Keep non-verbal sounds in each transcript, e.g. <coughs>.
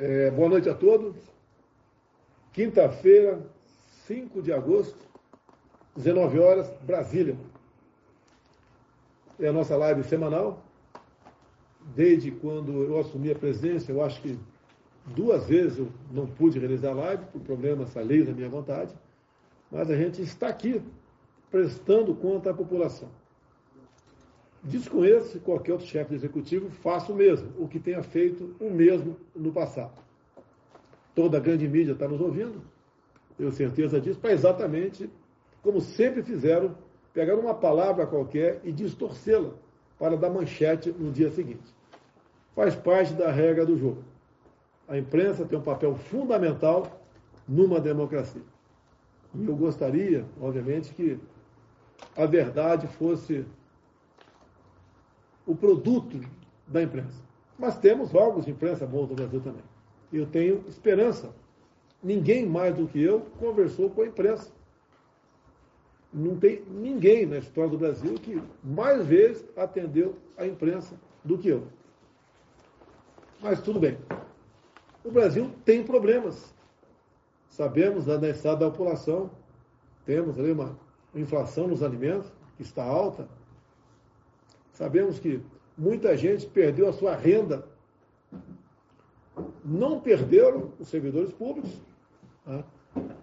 É, boa noite a todos. Quinta-feira, 5 de agosto, 19 horas, Brasília. É a nossa live semanal. Desde quando eu assumi a presidência, eu acho que duas vezes eu não pude realizar a live por problemas alheios da minha vontade, mas a gente está aqui prestando conta à população. Desconheço se qualquer outro chefe executivo faça o mesmo, o que tenha feito o mesmo no passado. Toda a grande mídia está nos ouvindo, tenho certeza disso, para exatamente como sempre fizeram, pegar uma palavra qualquer e distorcê-la para dar manchete no dia seguinte. Faz parte da regra do jogo. A imprensa tem um papel fundamental numa democracia. E eu gostaria, obviamente, que a verdade fosse o produto da imprensa. Mas temos órgãos de imprensa bons no Brasil também. Eu tenho esperança. Ninguém mais do que eu conversou com a imprensa. Não tem ninguém na história do Brasil que mais vezes atendeu a imprensa do que eu. Mas tudo bem. O Brasil tem problemas. Sabemos da necessidade da população. Temos ali uma inflação nos alimentos que está alta. Sabemos que muita gente perdeu a sua renda. Não perderam os servidores públicos. Né?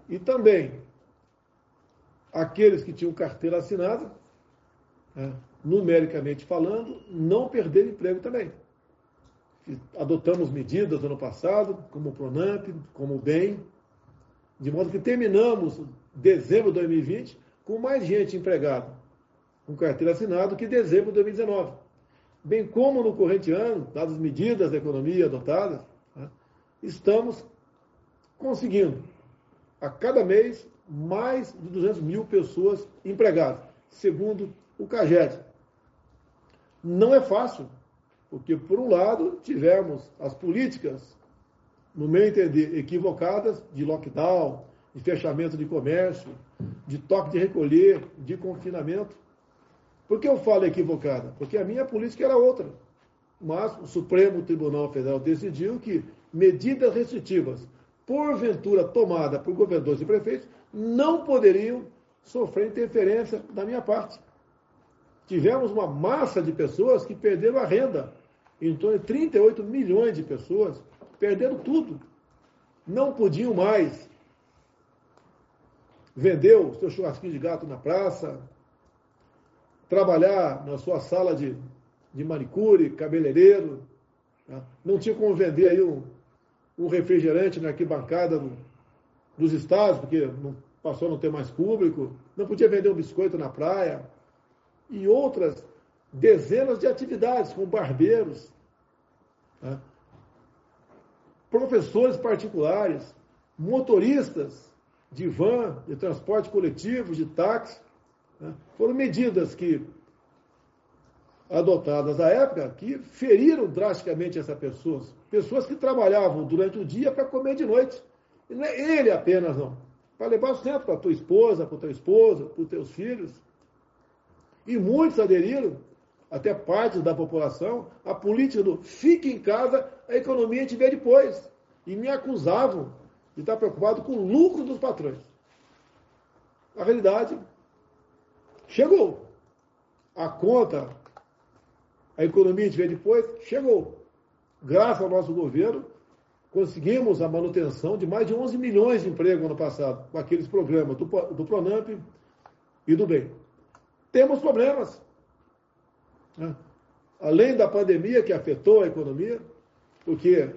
E também aqueles que tinham carteira assinada, né? numericamente falando, não perderam emprego também. Adotamos medidas ano passado, como o Pronamp, como o BEM, de modo que terminamos dezembro de 2020 com mais gente empregada com carteira assinada que dezembro de 2019. Bem como no corrente ano, dadas as medidas da economia adotadas, né, estamos conseguindo, a cada mês, mais de 200 mil pessoas empregadas, segundo o CAGED. Não é fácil, porque, por um lado, tivemos as políticas, no meu entender, equivocadas, de lockdown, de fechamento de comércio, de toque de recolher, de confinamento, por que eu falo equivocada? Porque a minha política era outra. Mas o Supremo Tribunal Federal decidiu que medidas restritivas, porventura tomadas por governadores e prefeitos, não poderiam sofrer interferência da minha parte. Tivemos uma massa de pessoas que perderam a renda. Em torno de 38 milhões de pessoas perderam tudo. Não podiam mais vender o seu churrasquinho de gato na praça, trabalhar na sua sala de, de manicure, cabeleireiro, tá? não tinha como vender aí um, um refrigerante na arquibancada do, dos estados, porque não, passou a não ter mais público, não podia vender um biscoito na praia, e outras dezenas de atividades, como barbeiros, tá? professores particulares, motoristas de van, de transporte coletivo, de táxi? Foram medidas que adotadas à época que feriram drasticamente essas pessoas. Pessoas que trabalhavam durante o dia para comer de noite. E não é ele apenas, não. Para levar o centro para a tua esposa, para o teu esposo, para os teus filhos. E muitos aderiram, até partes da população, à política do fique em casa, a economia gente vê depois. E me acusavam de estar preocupado com o lucro dos patrões. A realidade Chegou. A conta, a economia de depois, chegou. Graças ao nosso governo, conseguimos a manutenção de mais de 11 milhões de empregos ano passado, com aqueles programas do, do Pronamp e do BEM. Temos problemas. Né? Além da pandemia que afetou a economia, porque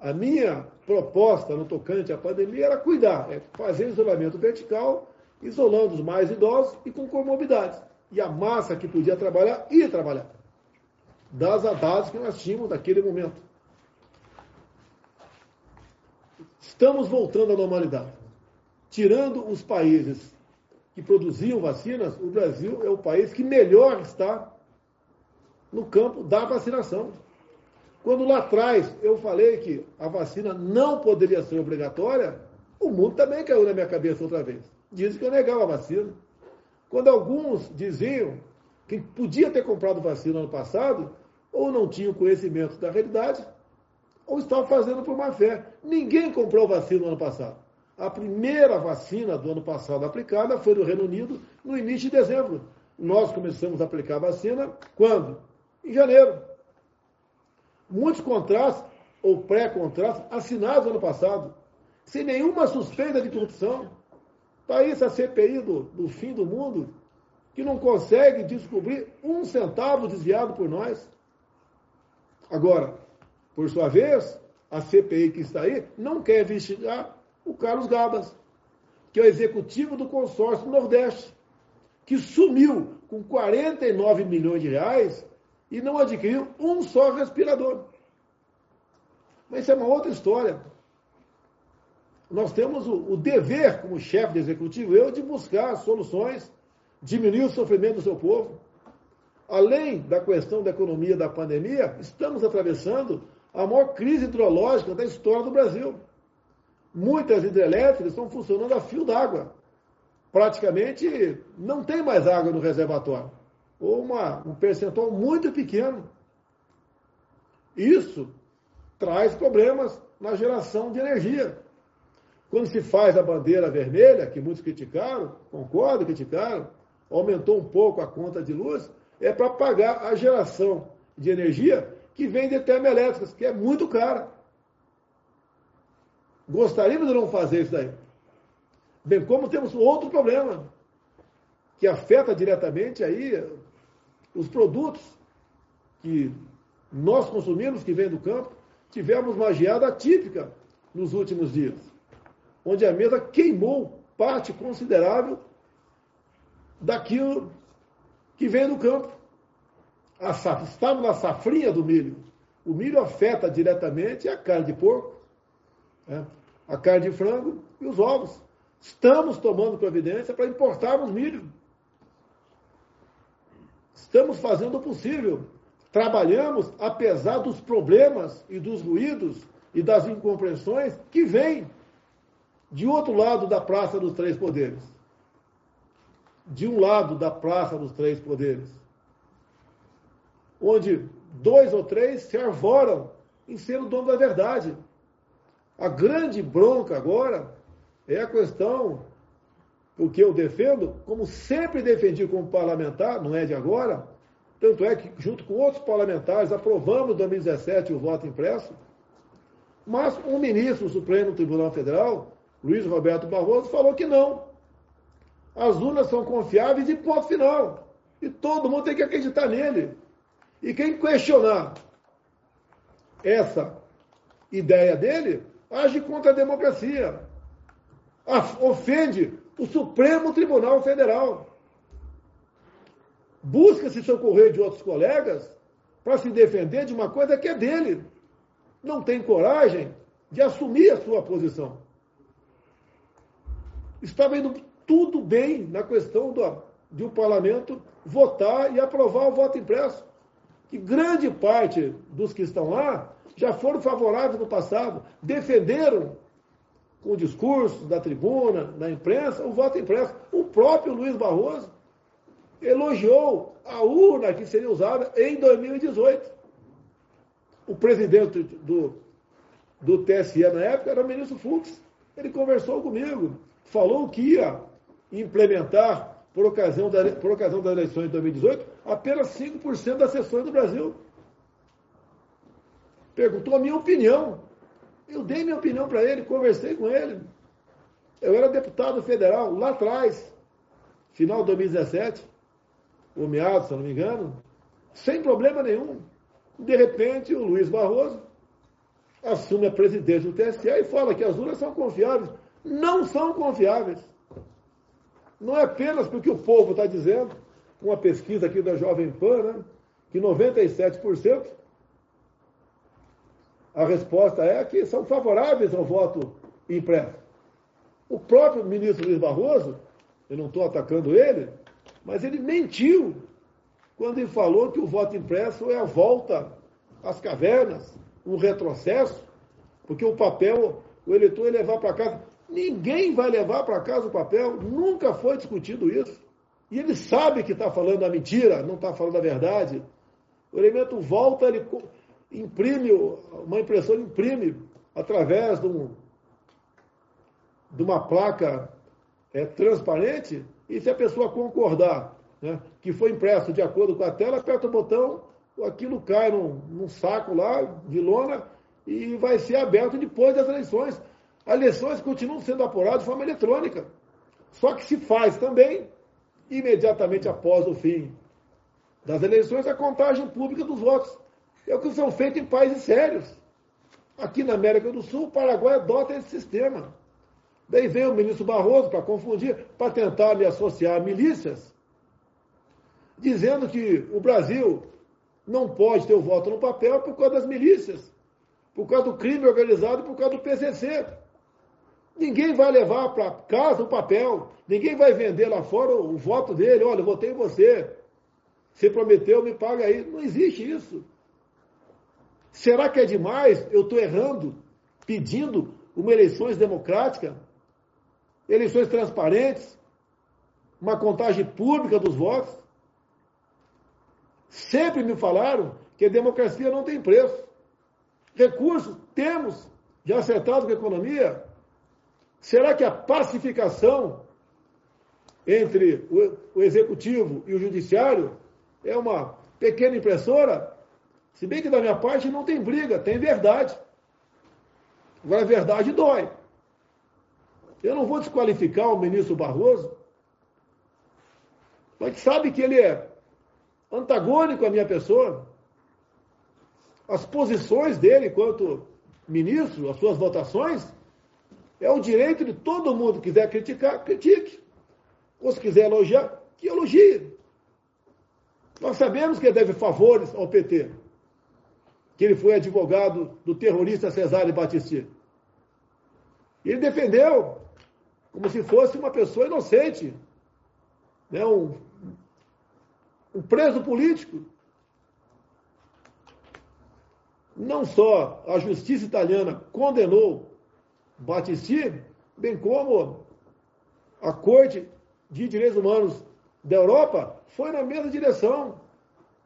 a minha proposta no tocante à pandemia era cuidar, é fazer isolamento vertical isolando os mais idosos e com comorbidades. E a massa que podia trabalhar, ia trabalhar. Das dados que nós tínhamos naquele momento. Estamos voltando à normalidade. Tirando os países que produziam vacinas, o Brasil é o país que melhor está no campo da vacinação. Quando lá atrás eu falei que a vacina não poderia ser obrigatória, o mundo também caiu na minha cabeça outra vez dizem que eu negava a vacina. Quando alguns diziam que podia ter comprado vacina ano passado, ou não tinham conhecimento da realidade, ou estão fazendo por má fé. Ninguém comprou vacina no ano passado. A primeira vacina do ano passado aplicada foi do Reino Unido no início de dezembro. Nós começamos a aplicar a vacina quando? Em janeiro. Muitos contratos ou pré-contratos assinados no ano passado, sem nenhuma suspeita de corrupção. Está aí essa CPI do, do fim do mundo, que não consegue descobrir um centavo desviado por nós. Agora, por sua vez, a CPI que está aí não quer investigar o Carlos Gabas, que é o executivo do consórcio Nordeste, que sumiu com 49 milhões de reais e não adquiriu um só respirador. Mas isso é uma outra história. Nós temos o, o dever, como chefe do executivo, eu, de buscar soluções, diminuir o sofrimento do seu povo. Além da questão da economia da pandemia, estamos atravessando a maior crise hidrológica da história do Brasil. Muitas hidrelétricas estão funcionando a fio d'água. Praticamente não tem mais água no reservatório. Ou uma, um percentual muito pequeno. Isso traz problemas na geração de energia. Quando se faz a bandeira vermelha, que muitos criticaram, concordo, criticaram, aumentou um pouco a conta de luz, é para pagar a geração de energia que vem de termoelétricas, que é muito cara. Gostaríamos de não fazer isso daí. Bem como temos outro problema, que afeta diretamente aí os produtos que nós consumimos, que vêm do campo. Tivemos uma geada atípica nos últimos dias, onde a mesa queimou parte considerável daquilo que vem do campo. A safra, estamos na safrinha do milho. O milho afeta diretamente a carne de porco, né? a carne de frango e os ovos. Estamos tomando providência para importarmos milho. Estamos fazendo o possível. Trabalhamos apesar dos problemas e dos ruídos e das incompreensões que vêm de outro lado da Praça dos Três Poderes. De um lado da Praça dos Três Poderes onde dois ou três se arvoram em ser o dono da verdade. A grande bronca agora é a questão, o que eu defendo, como sempre defendi como parlamentar, não é de agora, tanto é que, junto com outros parlamentares, aprovamos em 2017 o voto impresso, mas um ministro do Supremo Tribunal Federal, Luiz Roberto Barroso, falou que não. As urnas são confiáveis e ponto final. E todo mundo tem que acreditar nele. E quem questionar essa ideia dele, age contra a democracia. Ofende o Supremo Tribunal Federal. Busca se socorrer de outros colegas para se defender de uma coisa que é dele. Não tem coragem de assumir a sua posição. Estava indo tudo bem na questão do, de o um parlamento votar e aprovar o voto impresso que grande parte dos que estão lá já foram favoráveis no passado, defenderam com o discurso da tribuna, da imprensa, o voto impresso. O próprio Luiz Barroso elogiou a urna que seria usada em 2018. O presidente do, do TSE na época era o ministro Fux. Ele conversou comigo, falou que ia implementar por ocasião, da, por ocasião das eleições de 2018, apenas 5% das sessões do Brasil. Perguntou a minha opinião. Eu dei minha opinião para ele, conversei com ele. Eu era deputado federal lá atrás, final de 2017, ou meados, se eu não me engano, sem problema nenhum. De repente, o Luiz Barroso assume a presidência do TSE e fala que as urnas são confiáveis. Não são confiáveis. Não é apenas porque o povo está dizendo, uma pesquisa aqui da Jovem Pan, né, que 97% a resposta é que são favoráveis ao voto impresso. O próprio ministro Luiz Barroso, eu não estou atacando ele, mas ele mentiu quando ele falou que o voto impresso é a volta às cavernas, um retrocesso, porque o papel, o eleitor ia levar para casa. Ninguém vai levar para casa o papel, nunca foi discutido isso. E ele sabe que está falando a mentira, não está falando a verdade. O elemento volta, ele, imprime, uma impressora imprime através de, um, de uma placa é, transparente, e se a pessoa concordar né, que foi impresso de acordo com a tela, aperta o botão, aquilo cai num, num saco lá de lona e vai ser aberto depois das eleições. As eleições continuam sendo apuradas de forma eletrônica. Só que se faz também, imediatamente após o fim das eleições, a contagem pública dos votos. É o que são feitos em países sérios. Aqui na América do Sul, o Paraguai adota esse sistema. Daí vem o ministro Barroso para confundir, para tentar me associar milícias, dizendo que o Brasil não pode ter o voto no papel por causa das milícias, por causa do crime organizado, por causa do PCC. Ninguém vai levar para casa o papel, ninguém vai vender lá fora o, voto dele. Olha, eu votei em você. Você prometeu, me paga aí. Não existe isso. Será que é demais? Eu estou errando, pedindo uma eleições democrática, eleições transparentes, uma contagem pública dos votos. Sempre me falaram que a democracia não tem preço. Recursos temos, já acertado com a economia. Será que a pacificação entre o, executivo e o judiciário é uma pequena impressora? Se bem que da minha parte não tem briga, tem verdade. Agora a verdade dói. Eu não vou desqualificar o ministro Barroso, mas sabe que ele é antagônico à minha pessoa. As posições dele enquanto ministro, as suas votações, é o direito de todo mundo que quiser criticar, critique. Ou se quiser elogiar, que elogie. Nós sabemos que ele deve favores ao PT que ele foi advogado do terrorista Cesare Battisti. Ele defendeu como se fosse uma pessoa inocente, né? um, um preso político. Não só a justiça italiana condenou Battisti, bem como a Corte de Direitos Humanos da Europa foi na mesma direção.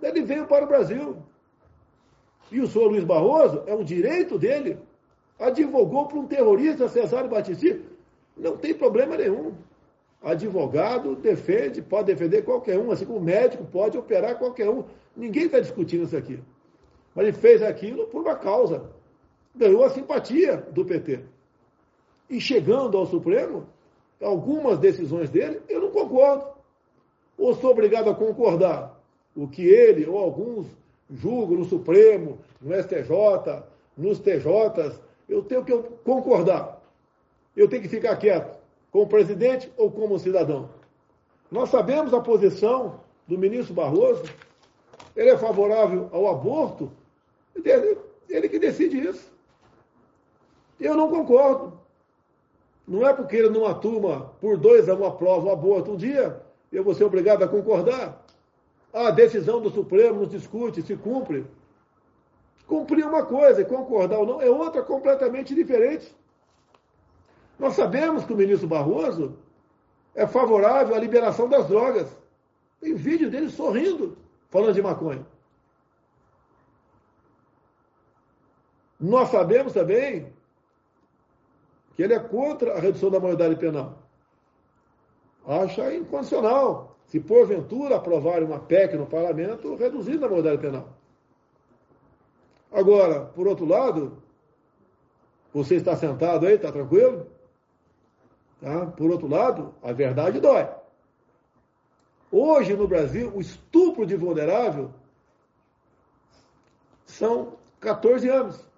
Ele veio para o Brasil. E o senhor Luiz Barroso, é um direito dele, advogou para um terrorista, Cesário Batisti, não tem problema nenhum. Advogado defende, pode defender qualquer um, assim como médico pode operar qualquer um. Ninguém está discutindo isso aqui. Mas ele fez aquilo por uma causa. Ganhou a simpatia do PT. E chegando ao Supremo, algumas decisões dele, eu não concordo. Ou sou obrigado a concordar o que ele ou alguns julgo no Supremo, no STJ, nos TJs, eu tenho que concordar. Eu tenho que ficar quieto, como presidente ou como cidadão. Nós sabemos a posição do ministro Barroso, ele é favorável ao aborto, ele que decide isso. Eu não concordo. Não é porque ele numa turma, por dois uma prova o aborto um dia, eu vou ser obrigado a concordar. A decisão do Supremo nos discute, se cumpre. Cumprir uma coisa e concordar ou não é outra completamente diferente. Nós sabemos que o ministro Barroso é favorável à liberação das drogas. Tem vídeo dele sorrindo, falando de maconha. Nós sabemos também que ele é contra a redução da maioridade penal. Acha incondicional se porventura aprovarem uma PEC no parlamento, reduzindo a maioridade penal. Agora, por outro lado, você está sentado aí, está tranquilo? Tá? Por outro lado, a verdade dói. Hoje no Brasil, o estupro de vulnerável são 14 anos.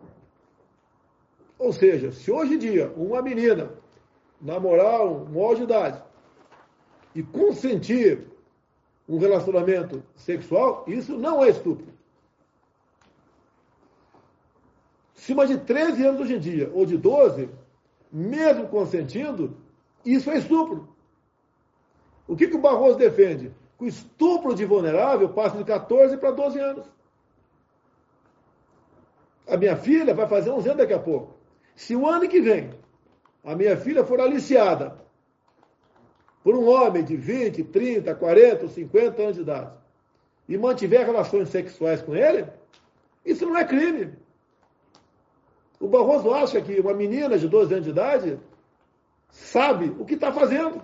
Ou seja, se hoje em dia uma menina namorar um maior de idade e consentir um relacionamento sexual, isso não é estupro. Cima de 13 anos hoje em dia, ou de 12, mesmo consentindo, isso é estupro. O que, que o Barroso defende? Que o estupro de vulnerável passa de 14 para 12 anos. A minha filha vai fazer 11 anos daqui a pouco. Se o ano que vem a minha filha for aliciada por um homem de 20, 30, 40, 50 anos de idade e mantiver relações sexuais com ele, Isso não é crime. O Barroso acha que uma menina de 12 anos de idade sabe o que está fazendo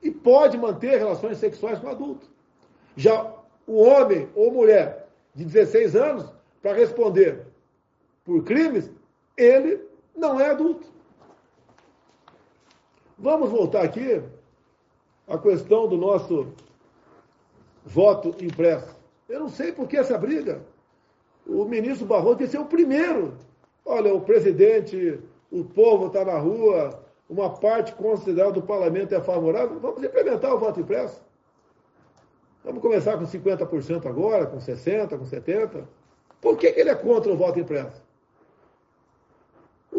e pode manter relações sexuais com adulto. Já o homem ou mulher de 16 anos, para responder por crimes, ele não é adulto. Vamos voltar aqui à questão do nosso voto impresso. Eu não sei por que essa briga. O ministro Barroso disse ser o primeiro. Olha, o presidente, o povo está na rua, uma parte considerável do parlamento é favorável, vamos implementar o voto impresso. Vamos começar com 50% agora, com 60%, com 70%. Por que, que ele é contra o voto impresso?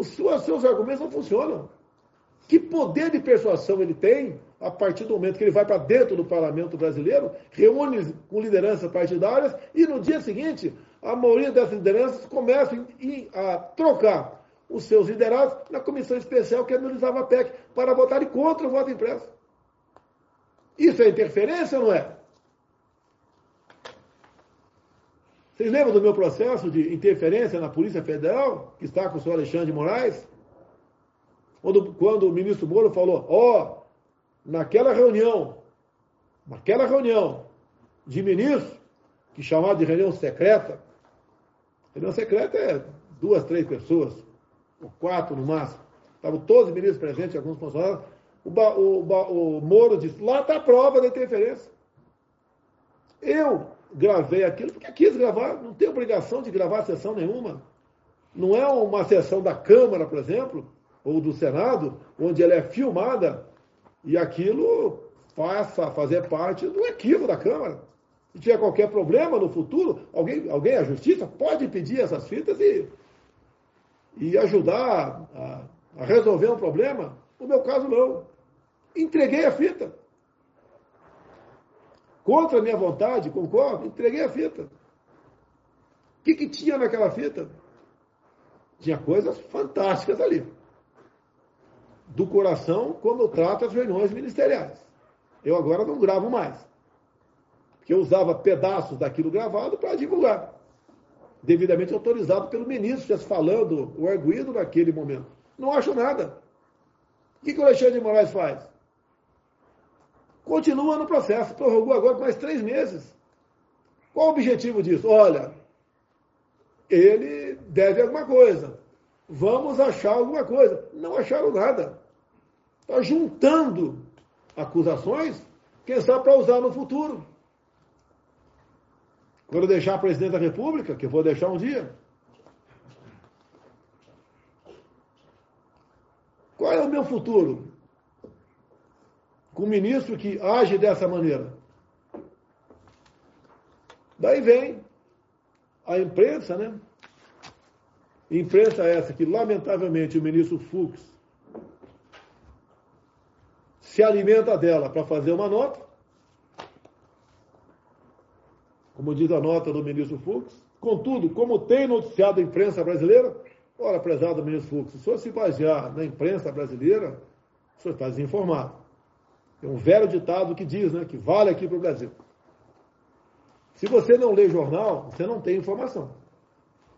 Os seus, argumentos não funcionam. Que poder de persuasão ele tem a partir do momento que ele vai para dentro do parlamento brasileiro, reúne com lideranças partidárias e no dia seguinte a maioria dessas lideranças começam a trocar os seus liderados na comissão especial que analisava a PEC para votarem contra o voto impresso. Isso é interferência ou não é? Vocês lembram do meu processo de interferência na Polícia Federal, que está com o senhor Alexandre de Moraes? Quando, quando o ministro Moro falou, ó, oh, naquela reunião, naquela reunião de ministros, que chamava de reunião secreta, reunião secreta é duas, três pessoas, ou quatro no máximo. Estavam todos os ministros presentes, alguns funcionários. O, o, o Moro disse: lá está a prova da interferência. Eu gravei aquilo porque quis gravar, não tenho obrigação de gravar sessão nenhuma. Não é uma sessão da Câmara, por exemplo, ou do Senado, onde ela é filmada e aquilo passa a fazer parte do equívoco da Câmara. Se tiver qualquer problema no futuro, alguém, alguém, a justiça, pode pedir essas fitas e e ajudar a, a resolver um problema. No meu caso, não. Entreguei a fita. Contra a minha vontade, concordo, entreguei a fita. O que, que tinha naquela fita? Tinha coisas fantásticas ali. Do coração, quando eu trato as reuniões ministeriais. Eu agora não gravo mais. Porque eu usava pedaços daquilo gravado para divulgar devidamente autorizado pelo ministro, estivesse falando o arguído naquele momento. Não acho nada. O que, que o Alexandre de Moraes faz? Continua no processo, prorrogou agora mais três meses. Qual o objetivo disso? Olha, ele deve alguma coisa. Vamos achar alguma coisa. Não acharam nada. Está juntando acusações, quem sabe para usar no futuro. Quando eu deixar presidente da República, que eu vou deixar um dia. Qual é o meu futuro? Com um ministro que age dessa maneira. Daí vem a imprensa, né? Imprensa essa que, lamentavelmente, o ministro Fux se alimenta dela para fazer uma nota como diz a nota do ministro Fux. Contudo, como tem noticiado a imprensa brasileira, ora, prezado ministro Fux, se o senhor se basear na imprensa brasileira, o senhor está desinformado. Tem um velho ditado que diz, né, que vale aqui para o Brasil. Se você não lê jornal, você não tem informação.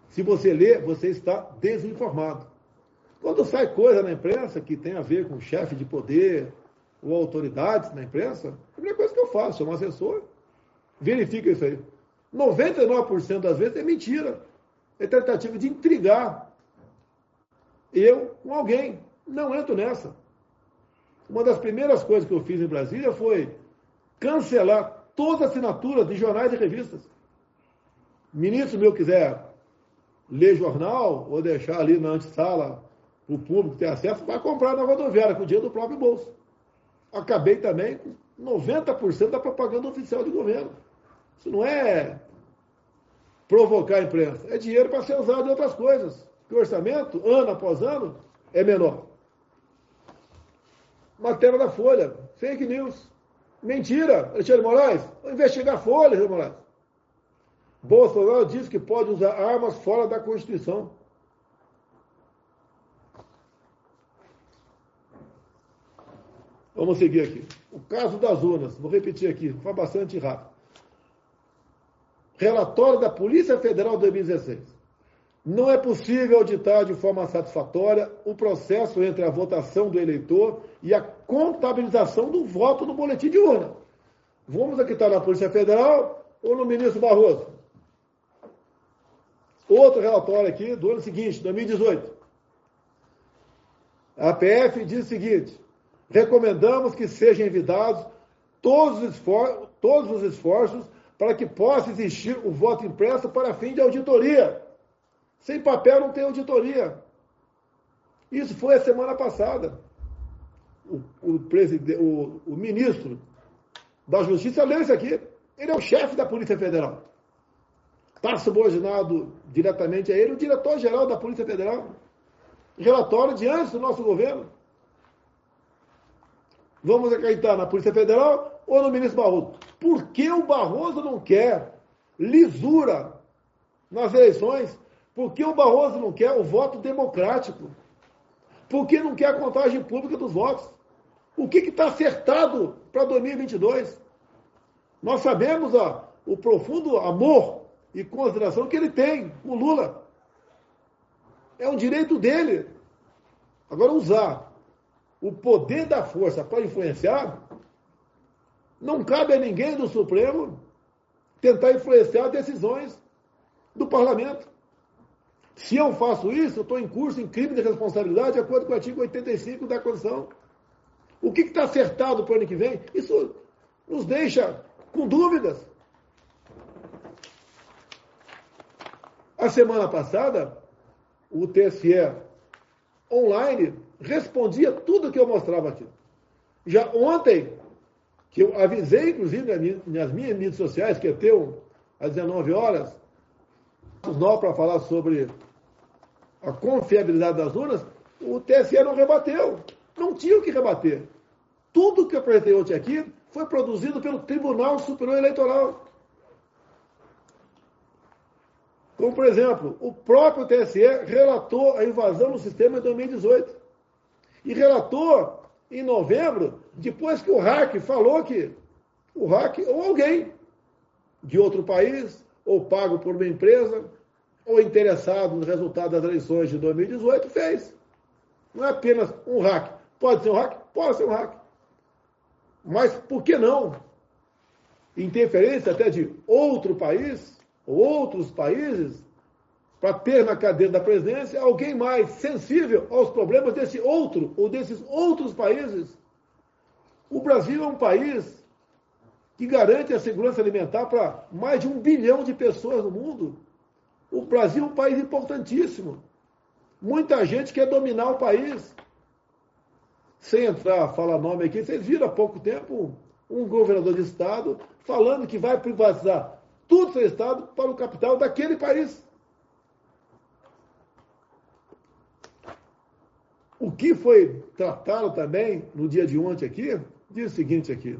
Se você lê, você está desinformado. Quando sai coisa na imprensa que tem a ver com chefe de poder ou autoridades na imprensa, a primeira coisa que eu faço, sou um assessor, verifica isso aí. 99% das vezes é mentira. É tentativa de intrigar eu com alguém. Não entro nessa. Uma das primeiras coisas que eu fiz em Brasília foi cancelar todas as assinaturas de jornais e revistas. Ministro meu quiser ler jornal ou deixar ali na antessala o público ter acesso, vai comprar na rodoviária com o dinheiro do próprio bolso. Acabei também com 90% da propaganda oficial de governo. Isso não é provocar a imprensa, é dinheiro para ser usado em outras coisas. Porque o orçamento, ano após ano, é menor. Matéria da Folha, fake news. Mentira, Alexandre Moraes. Vou investigar a Folha, Alexandre Moraes. Bolsonaro diz que pode usar armas fora da Constituição. Vamos seguir aqui. O caso das urnas, vou repetir aqui, foi bastante rápido. relatório da Polícia Federal 2016. Não é possível auditar de forma satisfatória o processo entre a votação do eleitor e a contabilização do voto no boletim de urna. Vamos acreditar na Polícia Federal ou no ministro Barroso? Outro relatório aqui do ano seguinte, 2018. A APF diz o seguinte: recomendamos que sejam envidados todos os, todos os esforços para que possa existir o voto impresso para fim de auditoria. Sem papel não tem auditoria. Isso foi a semana passada. O, o, o, o ministro da Justiça leu isso aqui. Ele é o chefe da Polícia Federal. Está subordinado diretamente a ele o diretor-geral da Polícia Federal. Relatório diante do nosso governo. Vamos acreditar na Polícia Federal ou no ministro Barroso? Por que o Barroso não quer lisura nas eleições? Por que o Barroso não quer o voto democrático? Por que não quer a contagem pública dos votos? O que está acertado para 2022? Nós sabemos ó, o profundo amor e consideração que ele tem com Lula. É um direito dele. Agora, usar o poder da força para influenciar, não cabe a ninguém do Supremo tentar influenciar decisões do parlamento. Se eu faço isso, eu estou em curso em crime de responsabilidade, de acordo com o artigo 85 da Constituição. O que está acertado para o ano que vem? Isso nos deixa com dúvidas. A semana passada, o TSE online respondia tudo que eu mostrava aqui. Já ontem, que eu avisei, inclusive, nas minhas mídias sociais, que ia ter às 19 horas, nó para falar sobre a confiabilidade das urnas, o TSE não rebateu. Não tinha o que rebater. Tudo que eu apresentei ontem aqui foi produzido pelo Tribunal Superior Eleitoral. Como, por exemplo, o próprio TSE relatou a invasão no sistema em 2018. E relatou em novembro, depois que o hack falou que o hack ou alguém de outro país, ou pago por uma empresa, ou interessado no resultado das eleições de 2018, fez. Não é apenas um hack. Pode ser um hack? Pode ser um hack. Mas por que não? Interferência até de outro país, ou outros países, para ter na cadeira da presidência alguém mais sensível aos problemas desse outro ou desses outros países. O Brasil é um país que garante a segurança alimentar para mais de um bilhão de pessoas no mundo. O Brasil é um país importantíssimo. Muita gente quer dominar o país sem entrar, falar nome aqui, vocês viram há pouco tempo um governador de estado falando que vai privatizar tudo seu estado para o capital daquele país. O que foi tratado também no dia de ontem aqui, diz o seguinte aqui.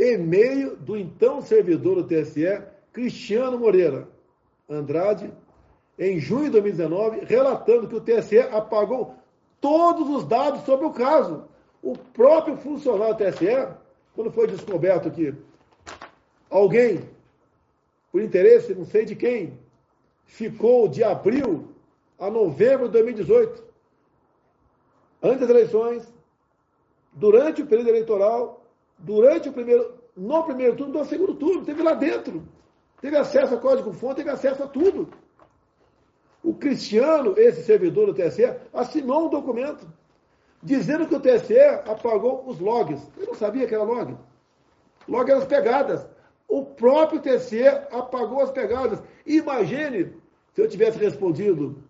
E-mail do então servidor do TSE, Cristiano Moreira Andrade, em junho de 2019, relatando que o TSE apagou todos os dados sobre o caso. O próprio funcionário do TSE, quando foi descoberto que alguém, por interesse, não sei de quem, ficou de abril a novembro de 2018, antes das eleições, durante o período eleitoral, durante o primeiro, no primeiro turno, no segundo turno, teve lá dentro. Teve acesso a código-fonte, teve acesso a tudo. O Cristiano, esse servidor do TSE, assinou um documento dizendo que o TSE apagou os logs. Eu não sabia que era log. Log eram as pegadas. O próprio TSE apagou as pegadas. Imagine se eu tivesse respondido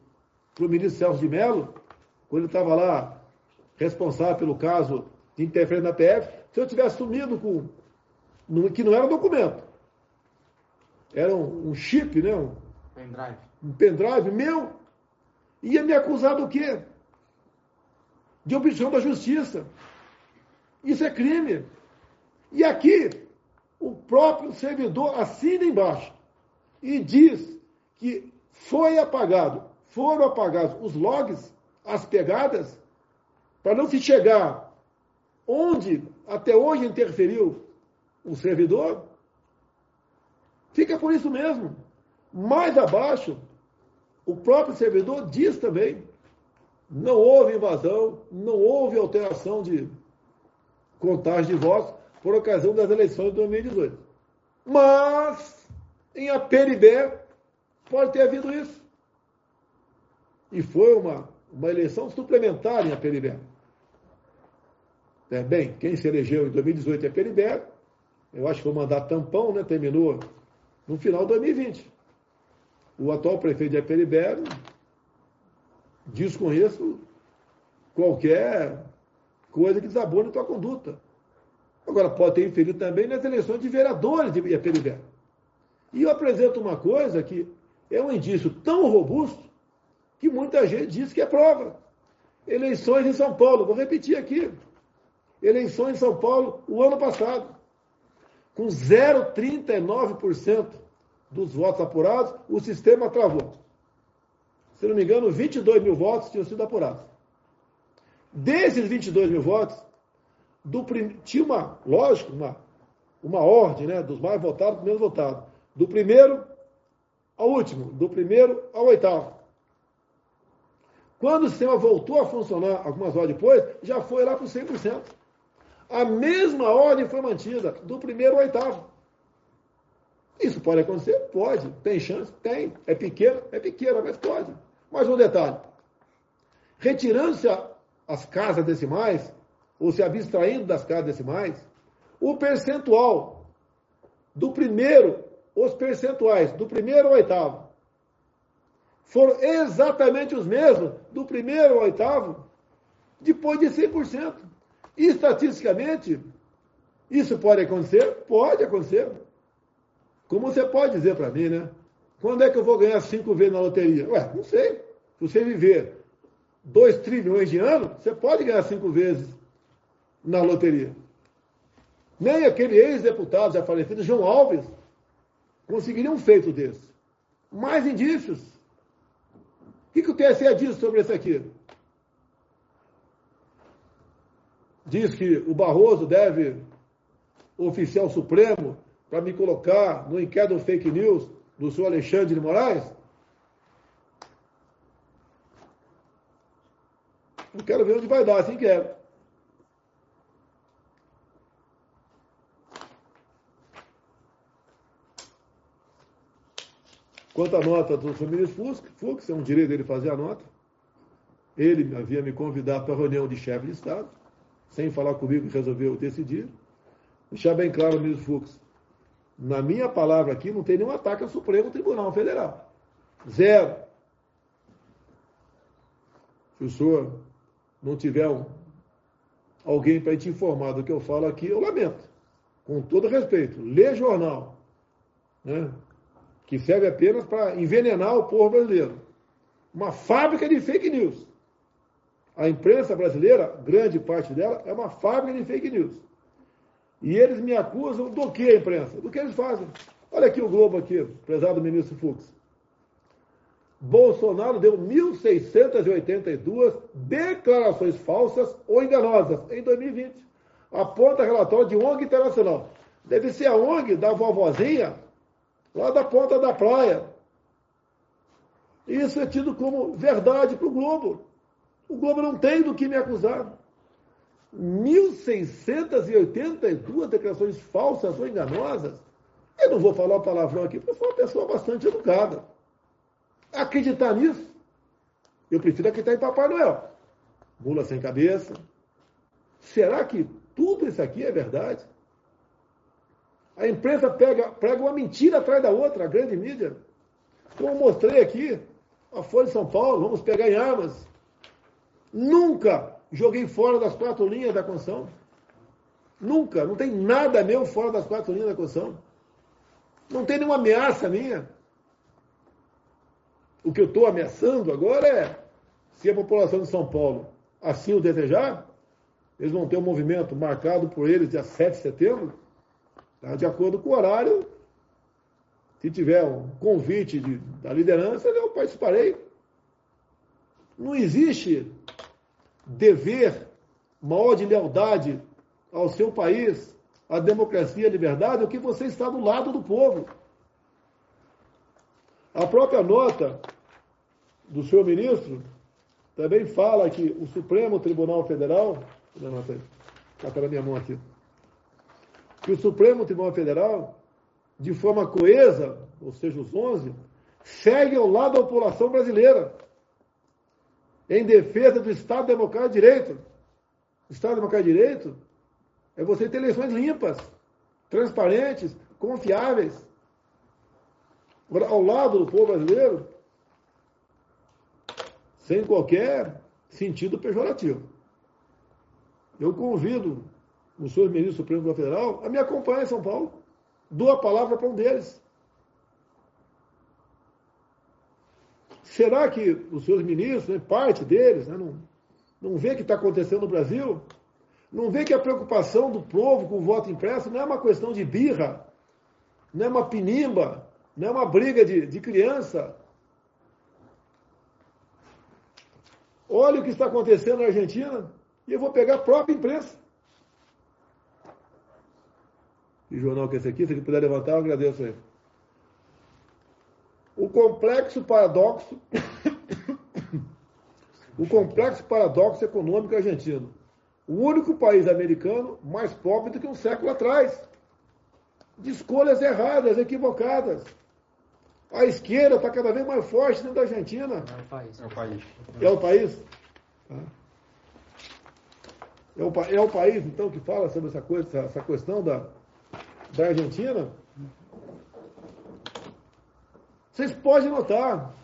para o ministro Celso de Mello, quando ele estava lá responsável pelo caso de interferência na PF, se eu tivesse sumido com. que não era um documento. Era um, um chip, né? Um, pendrive um pendrive meu, ia me acusar do quê? De obstrução da justiça. Isso é crime. E aqui, o próprio servidor assina embaixo e diz que foi apagado, foram apagados os logs, as pegadas, para não se chegar onde até hoje interferiu o servidor, Fica por isso mesmo. Mais abaixo, o próprio servidor diz também: não houve invasão, não houve alteração de contagem de votos por ocasião das eleições de 2018. Mas, em Aperibé, pode ter havido isso. E foi uma, uma eleição suplementar em Aperibé. É, bem, quem se elegeu em 2018 é Aperibé, eu acho que foi mandato tampão, né? Terminou no final de 2020. O atual prefeito de Aperibé desconheço qualquer coisa que desabone tua conduta. Agora, pode ter inferido também nas eleições de vereadores de Iapiribé. E eu apresento uma coisa que é um indício tão robusto que muita gente diz que é prova. Eleições em São Paulo, vou repetir aqui. Eleições em São Paulo o ano passado. Com 0,39% dos votos apurados, o sistema travou. Se não me engano, 22 mil votos tinham sido apurados. Desses 22 mil votos, do prim... tinha uma, lógico, uma, uma ordem né, dos mais votados, do menos votados. Do primeiro ao último, do primeiro ao oitavo. Quando o sistema voltou a funcionar algumas horas depois, já foi lá para os 100%. A mesma ordem foi mantida, do primeiro ao oitavo. Isso pode acontecer? Pode. Tem chance? Tem. É pequena? É pequena, mas pode. Mais um detalhe. Retirando-se as casas decimais, ou se abstraindo das casas decimais, o percentual do primeiro, os percentuais do primeiro ao oitavo, foram exatamente os mesmos do primeiro ao oitavo, depois de 100%. E, estatisticamente, isso pode acontecer? Pode acontecer. Como você pode dizer para mim, né? Quando é que eu vou ganhar cinco vezes na loteria? Ué, não sei. Se você viver 2 trilhões de anos, você pode ganhar cinco vezes na loteria. Nem aquele ex-deputado já falecido, João Alves, conseguiria um feito desse. Mais indícios. O que, que o TSE diz sobre isso aqui? Diz que o Barroso deve oficial supremo para me colocar no inquérito fake news do senhor Alexandre de Moraes? Não quero ver onde vai dar, assim quero. Quanto à nota do ministro Fux, é um direito dele fazer a nota. Ele havia me convidado para a reunião de chefe de Estado, sem falar comigo resolveu decidir. Deixar bem claro, ministro Fux, na minha palavra aqui, não tem nenhum ataque ao Supremo Tribunal Federal. Zero. Se o senhor não tiver alguém para te informar do que eu falo aqui, eu lamento. Com todo respeito. Lê jornal. Né? Que serve apenas para envenenar o povo brasileiro. Uma fábrica de fake news. A imprensa brasileira, grande parte dela, é uma fábrica de fake news. E eles me acusam do que a imprensa? Do que eles fazem. Olha aqui o Globo aqui, prezado ministro Fux. Bolsonaro deu 1.682 declarações falsas ou enganosas em 2020. Aponta relatório de ONG internacional. Deve ser a ONG da vovozinha lá da ponta da praia. Isso é tido como verdade para o Globo. O Globo não tem do que me acusar. 1.682 declarações falsas ou enganosas. Eu não vou falar o palavrão aqui, porque eu sou uma pessoa bastante educada. Acreditar nisso, eu prefiro acreditar em Papai Noel. Mula sem cabeça. Será que tudo isso aqui é verdade? A imprensa pega, prega uma mentira atrás da outra, a grande mídia. Como eu mostrei aqui, a Folha de São Paulo, vamos pegar em armas. Nunca joguei fora das quatro linhas da Constituição. Nunca. Não tem nada meu fora das quatro linhas da Constituição. Não tem nenhuma ameaça minha. O que eu estou ameaçando agora é, se a população de São Paulo assim o desejar, eles vão ter um movimento marcado por eles dia 7 de setembro, tá? de acordo com o horário. Se tiver um convite de, da liderança, eu participarei. Não existe dever maior de lealdade ao seu país, à democracia e à liberdade, é que você está do lado do povo. A própria nota do senhor ministro também fala que o Supremo Tribunal Federal, está na minha mão aqui, que o Supremo Tribunal Federal, de forma coesa, ou seja, os 11, segue ao lado da população brasileira, em defesa do Estado Democrático de Direito. O Estado Democrático de Direito é você ter eleições limpas, transparentes, confiáveis. Ao lado do povo brasileiro, sem qualquer sentido pejorativo. Eu convido o senhor ministro Supremo Tribunal Federal a me acompanhar em São Paulo. Dou a palavra para um deles. Será que os seus ministros, né, parte deles, né, não, não vê o que está acontecendo no Brasil? Não vê que a preocupação do povo com o voto impresso não é uma questão de birra, não é uma pinimba, não é uma briga de, de criança. Olha o que está acontecendo na Argentina e eu vou pegar a própria imprensa. E jornal que é esse aqui, se ele puder levantar, eu agradeço aí complexo paradoxo <coughs> o complexo paradoxo econômico argentino. O único país americano mais pobre do que um século atrás. De escolhas erradas, equivocadas. A esquerda está cada vez mais forte dentro da Argentina. É o país. É o país. É o país? Tá. É o, é o país, então, que fala sobre essa, coisa, essa questão da, da Argentina? Vocês podem notar,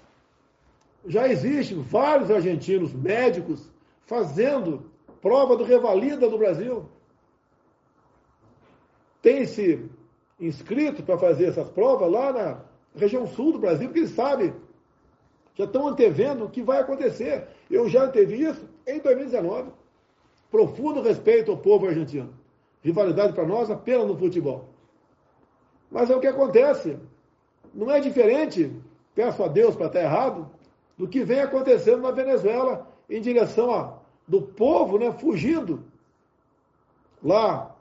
já existem vários argentinos médicos fazendo prova do Revalida no Brasil. Tem se inscrito para fazer essas provas lá na região sul do Brasil, porque eles sabem, já estão antevendo o que vai acontecer. Eu já antevi isso em 2019. Profundo respeito ao povo argentino. Rivalidade para nós apenas no futebol. Mas é o que acontece não é diferente, peço a Deus para estar errado, do que vem acontecendo na Venezuela em direção a, do povo né, fugindo lá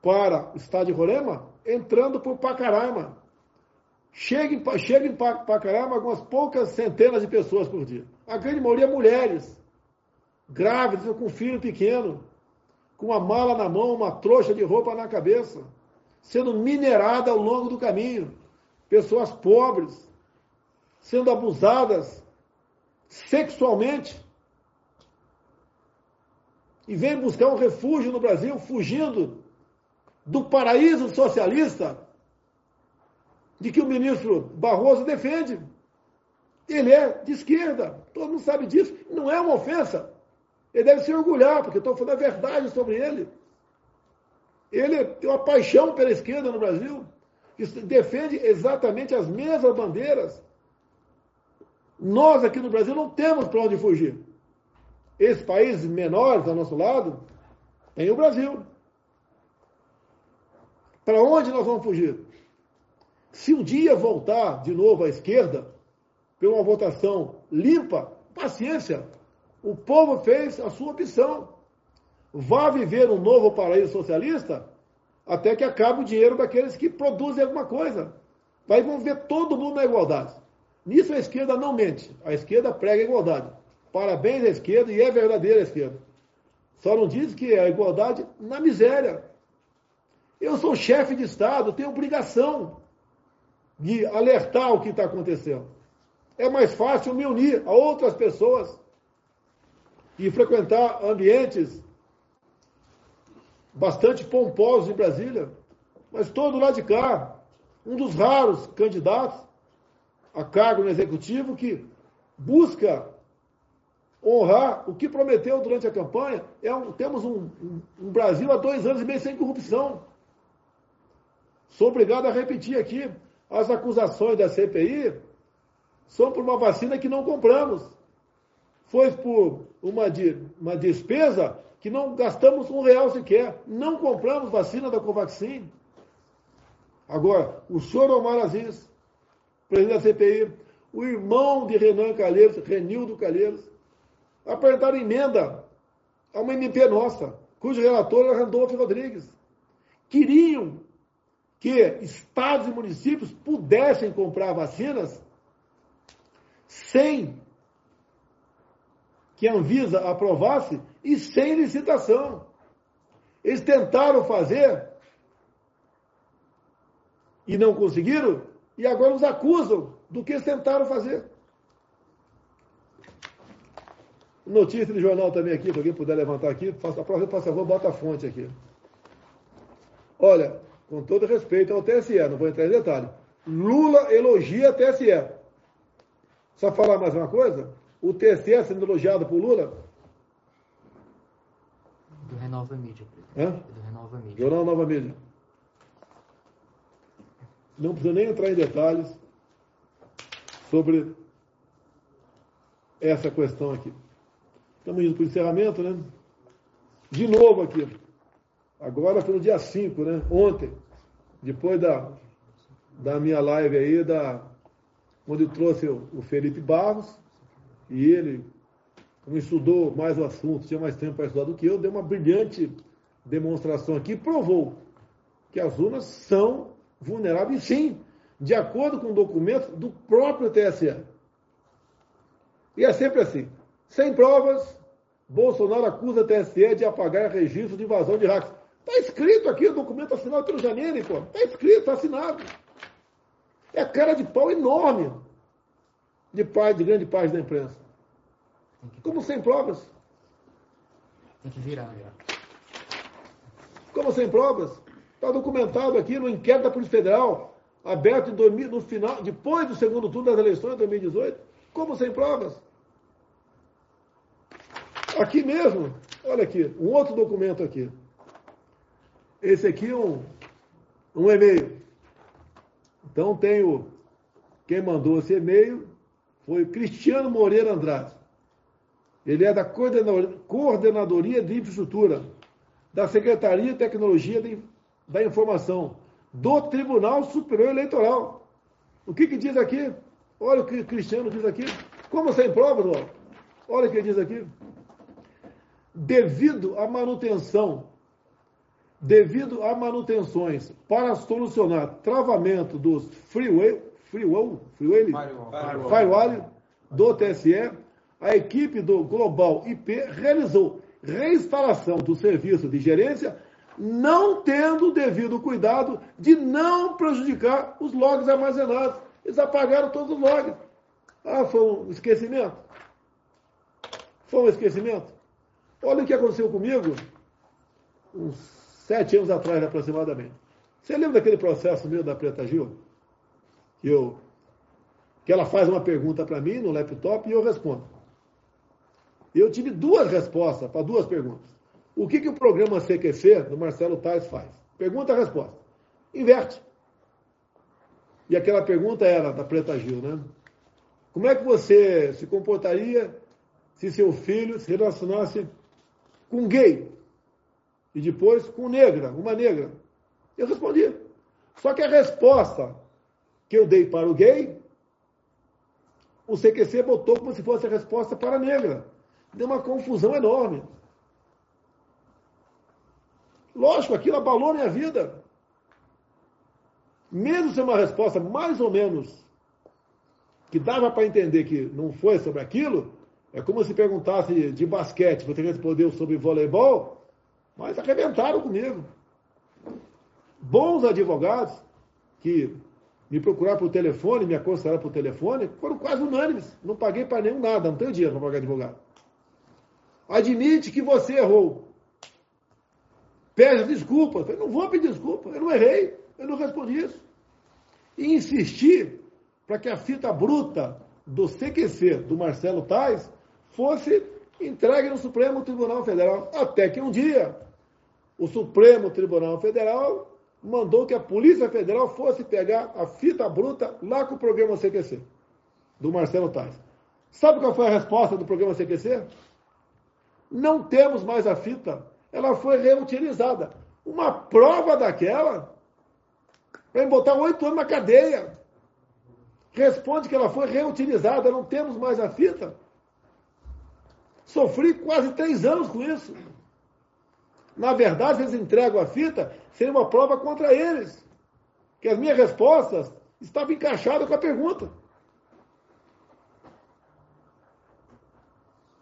para o estado de Roraima, entrando por Pacaraima. Chega em, chega em Pacaraima algumas poucas centenas de pessoas por dia. A grande maioria mulheres, grávidas, com filho pequeno, com uma mala na mão, uma trouxa de roupa na cabeça, sendo minerada ao longo do caminho pessoas pobres sendo abusadas sexualmente e vem buscar um refúgio no Brasil, fugindo do paraíso socialista de que o ministro Barroso defende. Ele é de esquerda, todo mundo sabe disso. Não é uma ofensa. Ele deve se orgulhar, porque estou falando a verdade sobre ele. Ele tem uma paixão pela esquerda no Brasil defende exatamente as mesmas bandeiras. Nós aqui no Brasil não temos para onde fugir. Esses países menores ao nosso lado tem o Brasil. Para onde nós vamos fugir? Se um dia voltar de novo à esquerda, por uma votação limpa, paciência. O povo fez a sua opção. Vá viver um novo paraíso socialista? Até que acabe o dinheiro daqueles que produzem alguma coisa. Vai envolver todo mundo na igualdade. Nisso a esquerda não mente. A esquerda prega a igualdade. Parabéns à esquerda e é verdadeira a esquerda. Só não diz que é a igualdade na miséria. Eu sou chefe de Estado, tenho obrigação de alertar o que está acontecendo. É mais fácil me unir a outras pessoas e frequentar ambientes bastante pomposos em Brasília, mas todo lado de cá, um dos raros candidatos a cargo no executivo que busca honrar o que prometeu durante a campanha. É um, temos um, um, um Brasil há dois anos e meio sem corrupção. Sou obrigado a repetir aqui: as acusações da CPI são por uma vacina que não compramos. Foi por uma, uma despesa que não gastamos um real sequer, não compramos vacina da Covaxin. Agora, o senhor Omar Aziz, presidente da CPI, o irmão de Renan Calheiros, Renildo Calheiros, apresentaram emenda a uma MP nossa, cujo relator era Randolfo Rodrigues. Queriam que estados e municípios pudessem comprar vacinas sem que a Anvisa aprovasse e sem licitação. Eles tentaram fazer e não conseguiram, e agora os acusam do que eles tentaram fazer. Notícia de jornal também aqui, se alguém puder levantar aqui, faça a prova, por favor, bota a fonte aqui. Olha, com todo respeito ao TSE, não vou entrar em detalhe. Lula elogia TSE. Só falar mais uma coisa? O TSE sendo elogiado por Lula? Do Renova Mídia. Hã? Do Renova Mídia. Jornal Nova Mídia. Não precisa nem entrar em detalhes sobre essa questão aqui. Estamos indo para o encerramento, né? De novo aqui. Agora foi no dia 5, né? Ontem. Depois da, da minha live aí, da, onde trouxe o, o Felipe Barros, e ele, como estudou mais o assunto, tinha mais tempo para estudar do que eu, deu uma brilhante demonstração aqui, provou que as urnas são vulneráveis, sim, de acordo com o documento do próprio TSE. E é sempre assim. Sem provas, Bolsonaro acusa a TSE de apagar registro de invasão de hackers. Está escrito aqui, o documento assinado pelo Janine, pô. Está escrito, está assinado. É cara de pau enorme de parte, de grande parte da imprensa. Como sem provas. Tem que virar. Como sem provas. Está documentado aqui no inquérito da Polícia Federal, aberto em 2000, no final, depois do segundo turno das eleições de 2018. Como sem provas. Aqui mesmo, olha aqui, um outro documento aqui. Esse aqui é um, um e-mail. Então tenho quem mandou esse e-mail foi Cristiano Moreira Andrade. Ele é da Coordenadoria de Infraestrutura, da Secretaria de Tecnologia da informação do Tribunal Superior Eleitoral. O que, que diz aqui? Olha o que o Cristiano diz aqui. Como sem provas, ó. olha o que ele diz aqui. Devido à manutenção, devido a manutenções para solucionar travamento dos freeway, freeway, freeway, firewall, firewall do TSE, a equipe do Global IP realizou reinstalação do serviço de gerência não tendo o devido cuidado de não prejudicar os logs armazenados. Eles apagaram todos os logs. Ah, foi um esquecimento? Foi um esquecimento? Olha o que aconteceu comigo uns sete anos atrás, aproximadamente. Você lembra daquele processo meu da Preta Gil? Que, eu, que ela faz uma pergunta para mim no laptop e eu respondo. Eu tive duas respostas para duas perguntas. O que, que o programa CQC do Marcelo Tais faz? Pergunta resposta. Inverte. E aquela pergunta era da Preta Gil, né? Como é que você se comportaria se seu filho se relacionasse com gay e depois com negra, uma negra? Eu respondi. Só que a resposta que eu dei para o gay, o CQC botou como se fosse a resposta para a negra. Deu uma confusão enorme. Lógico, aquilo abalou minha vida. Mesmo sendo uma resposta mais ou menos que dava para entender que não foi sobre aquilo, é como se perguntasse de basquete, você respondeu sobre voleibol, mas arrebentaram comigo. Bons advogados que me procuraram por telefone, me aconselharam por telefone, foram quase unânimes. Não paguei para nenhum nada, não tenho dinheiro para pagar advogado. Admite que você errou. Pede desculpa. Eu não vou pedir desculpa, eu não errei, eu não respondi isso. E insistir para que a fita bruta do CQC, do Marcelo Tais, fosse entregue no Supremo Tribunal Federal. Até que um dia, o Supremo Tribunal Federal mandou que a Polícia Federal fosse pegar a fita bruta lá com o programa CQC, do Marcelo Tais. Sabe qual foi a resposta do programa CQC? Não temos mais a fita ela foi reutilizada. Uma prova daquela, para botar oito anos na cadeia. Responde que ela foi reutilizada, não temos mais a fita. Sofri quase três anos com isso. Na verdade, eles entregam a fita, seria uma prova contra eles. Que as minhas respostas estavam encaixadas com a pergunta.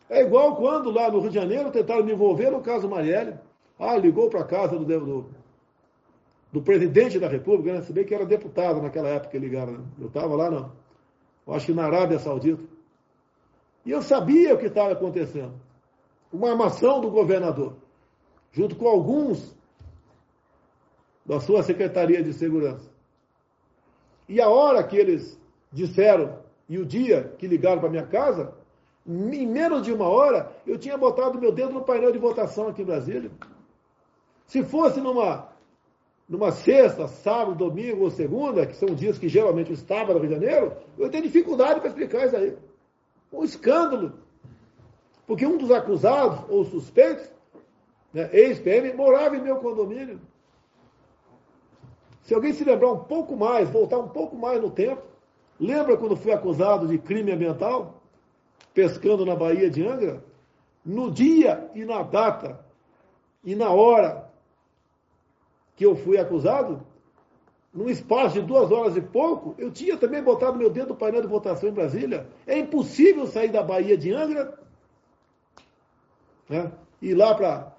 É igual quando lá no Rio de Janeiro tentaram me envolver no caso Marielle. Ah, ligou para a casa do, do, do, presidente da República, né? Se bem que era deputado naquela época que ligaram. Né? Eu estava lá, não. Eu acho que na Arábia Saudita. E eu sabia o que estava acontecendo. Uma armação do governador, junto com alguns da sua Secretaria de Segurança. E a hora que eles disseram, e o dia que ligaram para minha casa, em menos de uma hora, eu tinha botado meu dedo no painel de votação aqui em Brasília. Se fosse numa, numa sexta, sábado, domingo ou segunda, que são dias que geralmente eu estava no Rio de Janeiro, eu tenho dificuldade para explicar isso aí. Um escândalo. Porque um dos acusados ou suspeitos, né, ex-PM, morava em meu condomínio. Se alguém se lembrar um pouco mais, voltar um pouco mais no tempo, lembra quando fui acusado de crime ambiental, pescando na Baía de Angra? No dia e na data e na hora que eu fui acusado, num espaço de duas horas e pouco, eu tinha também botado meu dedo no painel de votação em Brasília. É impossível sair da Bahia de Angra, né, ir lá para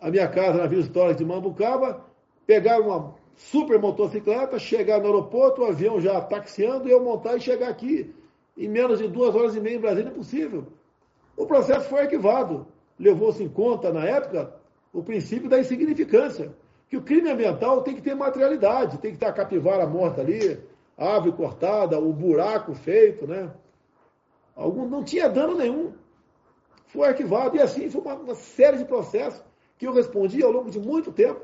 a minha casa na Vila Histórica de Mambucaba, pegar uma super motocicleta, chegar no aeroporto, o avião já taxiando, eu montar e chegar aqui em menos de duas horas e meia em Brasília, é impossível. O processo foi arquivado. Levou-se em conta, na época, o princípio da insignificância. Que o crime ambiental tem que ter materialidade, tem que ter a capivara morta ali, a árvore cortada, o buraco feito, né? Algum, não tinha dano nenhum. Foi arquivado. E assim foi uma, uma série de processos que eu respondi ao longo de muito tempo.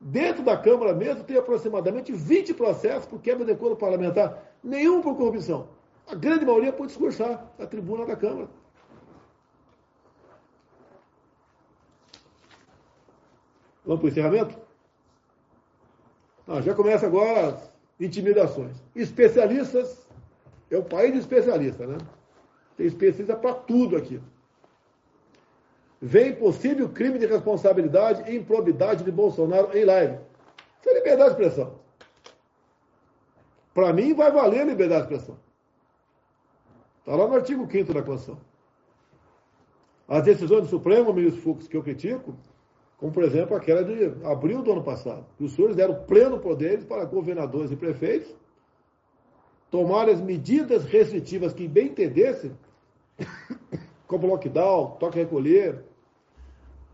Dentro da Câmara mesmo tem aproximadamente 20 processos por quebra de decoro parlamentar, nenhum por corrupção. A grande maioria por discursar na tribuna da Câmara. Vamos para o encerramento? Ah, já começa agora as intimidações. Especialistas, é o país de especialistas, né? Tem especialista para tudo aqui vem possível crime de responsabilidade e improbidade de Bolsonaro em live. Isso é liberdade de expressão. Para mim, vai valer a liberdade de expressão. Está lá no artigo 5 da Constituição. As decisões do Supremo, ministro Fux, que eu critico, como por exemplo aquela de abril do ano passado, que os senhores deram pleno poder para governadores e prefeitos tomar as medidas restritivas que bem entendessem <coughs> como lockdown, toque recolher,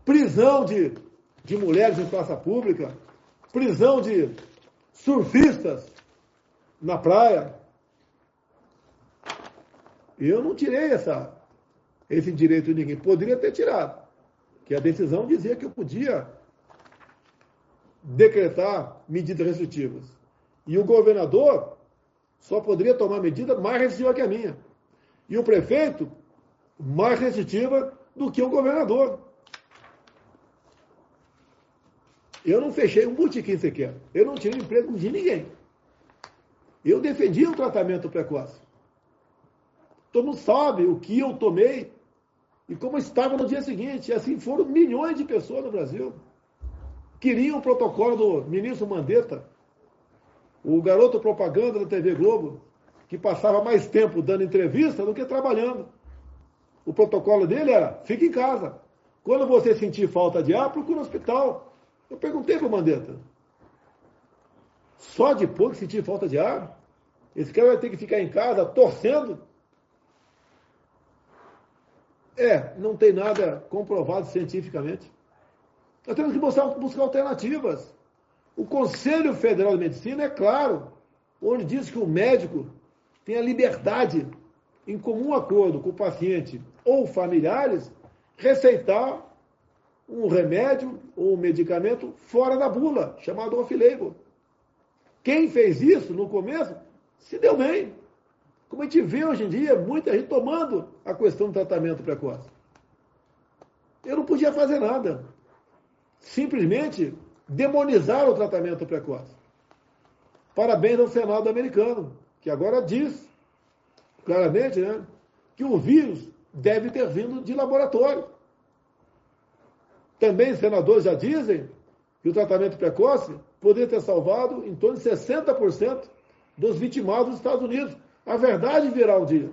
prisão de, de mulheres em praça pública, prisão de surfistas na praia. Eu não tirei essa, esse direito de ninguém. Poderia ter tirado. Que a decisão dizia que eu podia decretar medidas restritivas. E o governador só poderia tomar medida mais restritiva que a minha. E o prefeito mais restritiva do que o governador. Eu não fechei um botequim sequer. Eu não tirei emprego de ninguém. Eu defendi o tratamento precoce. Todo mundo sabe o que eu tomei e como estava no dia seguinte. E assim foram milhões de pessoas no Brasil. Queriam o protocolo do ministro Mandetta, o garoto propaganda da TV Globo, que passava mais tempo dando entrevista do que trabalhando. O protocolo dele era: fique em casa. Quando você sentir falta de ar, procure um hospital. Eu perguntei para o Mandetta. Só depois que sentir falta de ar? Esse cara vai ter que ficar em casa torcendo? É, não tem nada comprovado cientificamente. Nós temos que buscar, buscar alternativas. O Conselho Federal de Medicina é claro, onde diz que o médico tem a liberdade, em comum acordo com o paciente ou familiares, receitar um remédio ou um medicamento fora da bula, chamado off-label. Quem fez isso no começo se deu bem. Como a gente vê hoje em dia, muita gente tomando a questão do tratamento precoce. Eu não podia fazer nada. Simplesmente demonizar o tratamento precoce. Parabéns ao Senado americano, que agora diz claramente né, que o vírus deve ter vindo de laboratório. Também senadores já dizem que o tratamento precoce poderia ter salvado em torno de 60% dos vitimados dos Estados Unidos. A verdade virá um dia.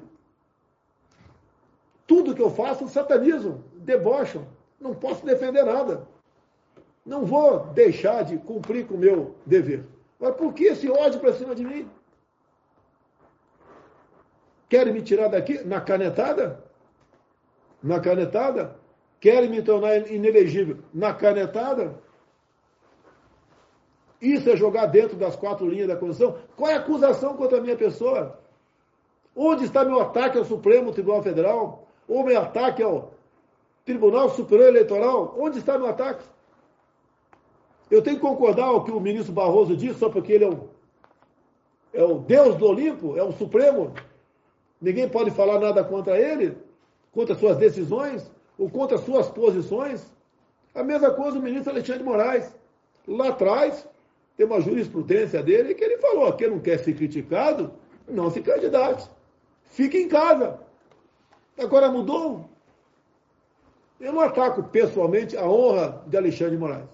tudo que eu faço satanizam, debocham. Não posso defender nada. Não vou deixar de cumprir com o meu dever. Mas por que esse ódio para cima de mim? Querem me tirar daqui na canetada? Na canetada? Querem me tornar inelegível na canetada? Isso é jogar dentro das quatro linhas da Constituição? Qual é a acusação contra a minha pessoa? Onde está meu ataque ao Supremo Tribunal Federal? Ou meu ataque ao Tribunal Superior Eleitoral? Onde está meu ataque? Eu tenho que concordar com o que o ministro Barroso disse, só porque ele é o, é o Deus do Olimpo, é o Supremo. Ninguém pode falar nada contra ele, contra suas decisões, ou contra suas posições. A mesma coisa o ministro Alexandre de Moraes. Lá atrás, tem uma jurisprudência dele que ele falou: quem não quer ser criticado, não se candidate. Fique em casa. Agora mudou. Eu não ataco pessoalmente a honra de Alexandre de Moraes.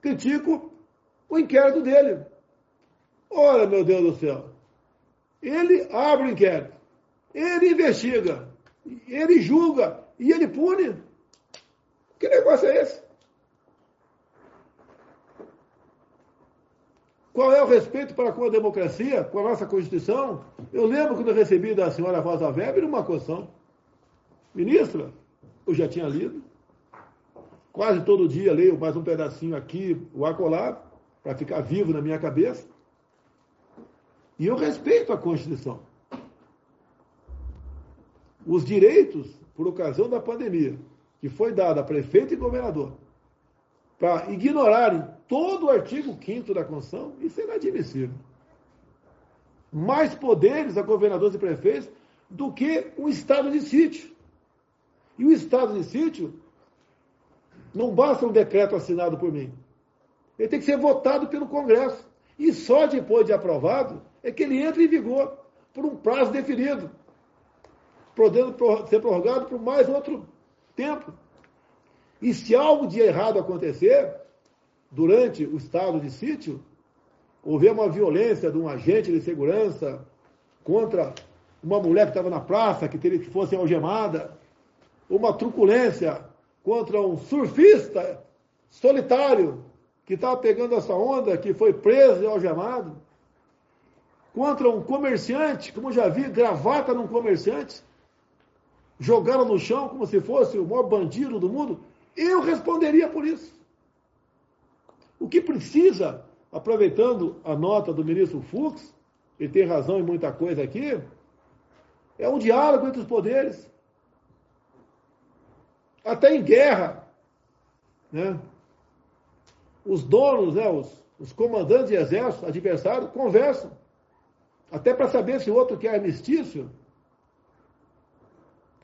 Critico o inquérito dele. Olha, meu Deus do céu. Ele abre o inquérito. Ele investiga. Ele julga. E ele pune. Que negócio é esse? Qual é o respeito para com a democracia, com a nossa Constituição? Eu lembro quando eu recebi da senhora Rosa Weber uma acusação. Ministra, eu já tinha lido. Quase todo dia leio mais um pedacinho aqui, o acolá, para ficar vivo na minha cabeça. E eu respeito a Constituição. Os direitos, por ocasião da pandemia, que foi dado a prefeito e governador, para ignorarem todo o artigo 5 da Constituição, isso é inadmissível. Mais poderes a governadores e prefeitos do que um estado de sítio. E o estado de sítio não basta um decreto assinado por mim. Ele tem que ser votado pelo Congresso. E só depois de aprovado é que ele entra em vigor por um prazo definido, podendo ser prorrogado por mais outro tempo. E se algo de errado acontecer durante o estado de sítio, houver uma violência de um agente de segurança contra uma mulher que estava na praça, que teria que fosse algemada, uma truculência contra um surfista solitário que estava pegando essa onda, que foi preso e algemado, contra um comerciante, como já vi, gravata num comerciante, jogaram no chão como se fosse o maior bandido do mundo, eu responderia por isso. O que precisa, aproveitando a nota do ministro Fux, ele tem razão em muita coisa aqui, é um diálogo entre os poderes. Até em guerra, né? os donos, né, os, os comandantes de exército, adversários, conversam. Até para saber se o outro quer armistício.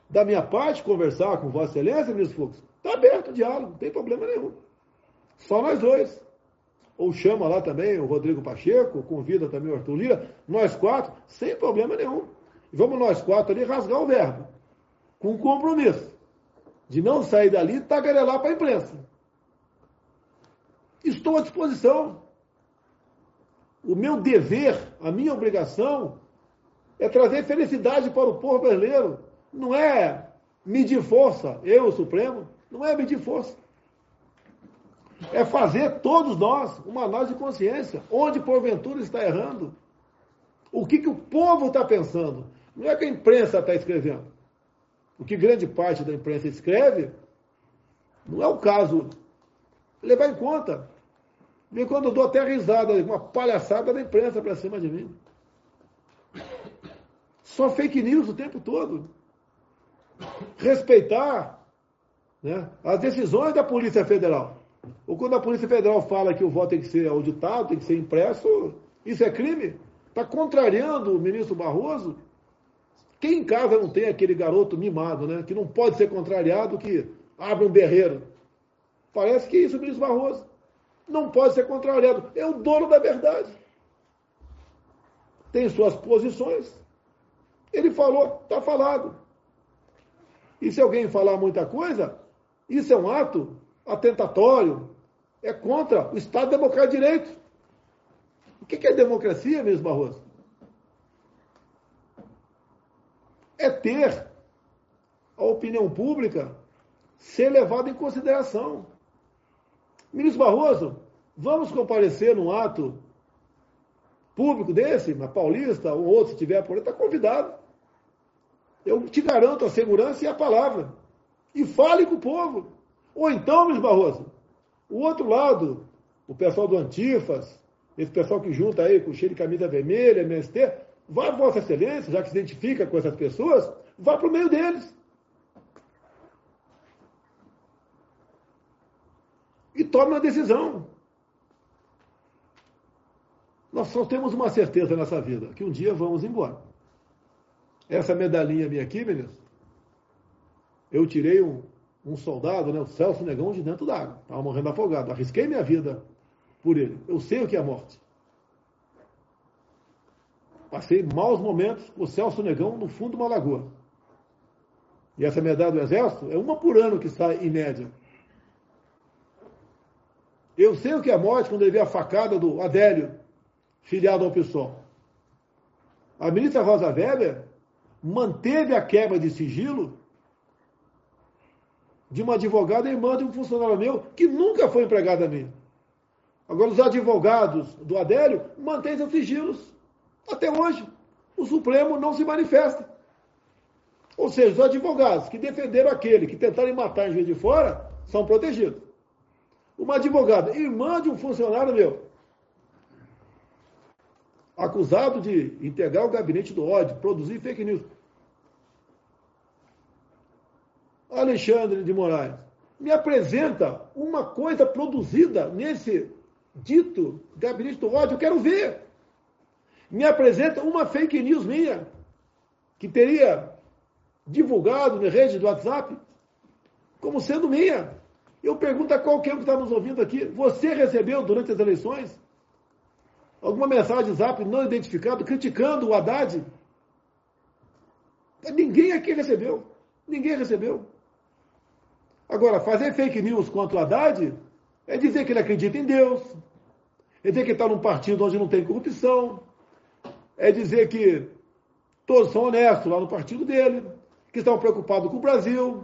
Da minha parte, conversar com Vossa Excelência, ministro Fux, está aberto o diálogo, não tem problema nenhum. Só nós dois. Ou chama lá também o Rodrigo Pacheco, convida também o Arthur Lira, nós quatro, sem problema nenhum. Vamos nós quatro ali rasgar o verbo, com compromisso de não sair dali e tagarelar para a imprensa. Estou à disposição. O meu dever, a minha obrigação, é trazer felicidade para o povo brasileiro. Não é medir força, eu, o Supremo, não é medir força. É fazer todos nós uma análise de consciência. Onde porventura está errando? O que, que o povo está pensando? Não é que a imprensa está escrevendo. O que grande parte da imprensa escreve não é o caso. Levar em conta. E quando eu dou até risada, uma palhaçada da imprensa para cima de mim. Só fake news o tempo todo. Respeitar né, as decisões da Polícia Federal. Ou quando a Polícia Federal fala que o voto tem que ser auditado, tem que ser impresso, isso é crime? Está contrariando o ministro Barroso? Quem em casa não tem aquele garoto mimado, né? Que não pode ser contrariado, que abre um berreiro. Parece que isso, o ministro Barroso. Não pode ser contrariado. É o dono da verdade. Tem suas posições. Ele falou, está falado. E se alguém falar muita coisa, isso é um ato atentatório, é contra o Estado Democrático de Direito. O que é democracia, mesmo Barroso? É ter a opinião pública ser levada em consideração. Ministro Barroso, vamos comparecer num ato público desse, na Paulista, ou outro, se tiver por aí, está convidado. Eu te garanto a segurança e a palavra. E fale com o povo. Ou então, Ministro Barroso, o outro lado, o pessoal do Antifas, esse pessoal que junta aí com cheio de camisa vermelha, MST, vá, Vossa Excelência, já que se identifica com essas pessoas, vá para o meio deles. E tome uma decisão. Nós só temos uma certeza nessa vida, que um dia vamos embora. Essa medalhinha minha aqui, ministro, eu tirei um, um soldado, né, o Celso Negão, de dentro d'água. Estava morrendo afogado. Arrisquei minha vida por ele. Eu sei o que é morte. Passei maus momentos com o Celso Negão no fundo de uma lagoa. E essa medalha do Exército é uma por ano que sai em média. Eu sei o que é morte quando ele vê a facada do Adélio, filiado ao PSOL. A ministra Rosa Weber manteve a quebra de sigilo de uma advogada irmã de um funcionário meu que nunca foi empregada minha. Agora, os advogados do Adélio mantêm seus sigilos. Até hoje. O Supremo não se manifesta. Ou seja, os advogados que defenderam aquele que tentaram matar em Juiz de Fora são protegidos. Uma advogada, irmã de um funcionário meu, acusado de integrar o gabinete do ódio, produzir fake news. Alexandre de Moraes, me apresenta uma coisa produzida nesse dito gabinete do ódio, eu quero ver. Me apresenta uma fake news minha, que teria divulgado na rede do WhatsApp, como sendo minha. Eu pergunto a qualquer um que está nos ouvindo aqui, você recebeu durante as eleições alguma mensagem zap não identificada criticando o Haddad? Ninguém aqui recebeu. Ninguém recebeu. Agora, fazer fake news contra o Haddad é dizer que ele acredita em Deus, é dizer que está num partido onde não tem corrupção, é dizer que todos são honestos lá no partido dele, que estão preocupados com o Brasil,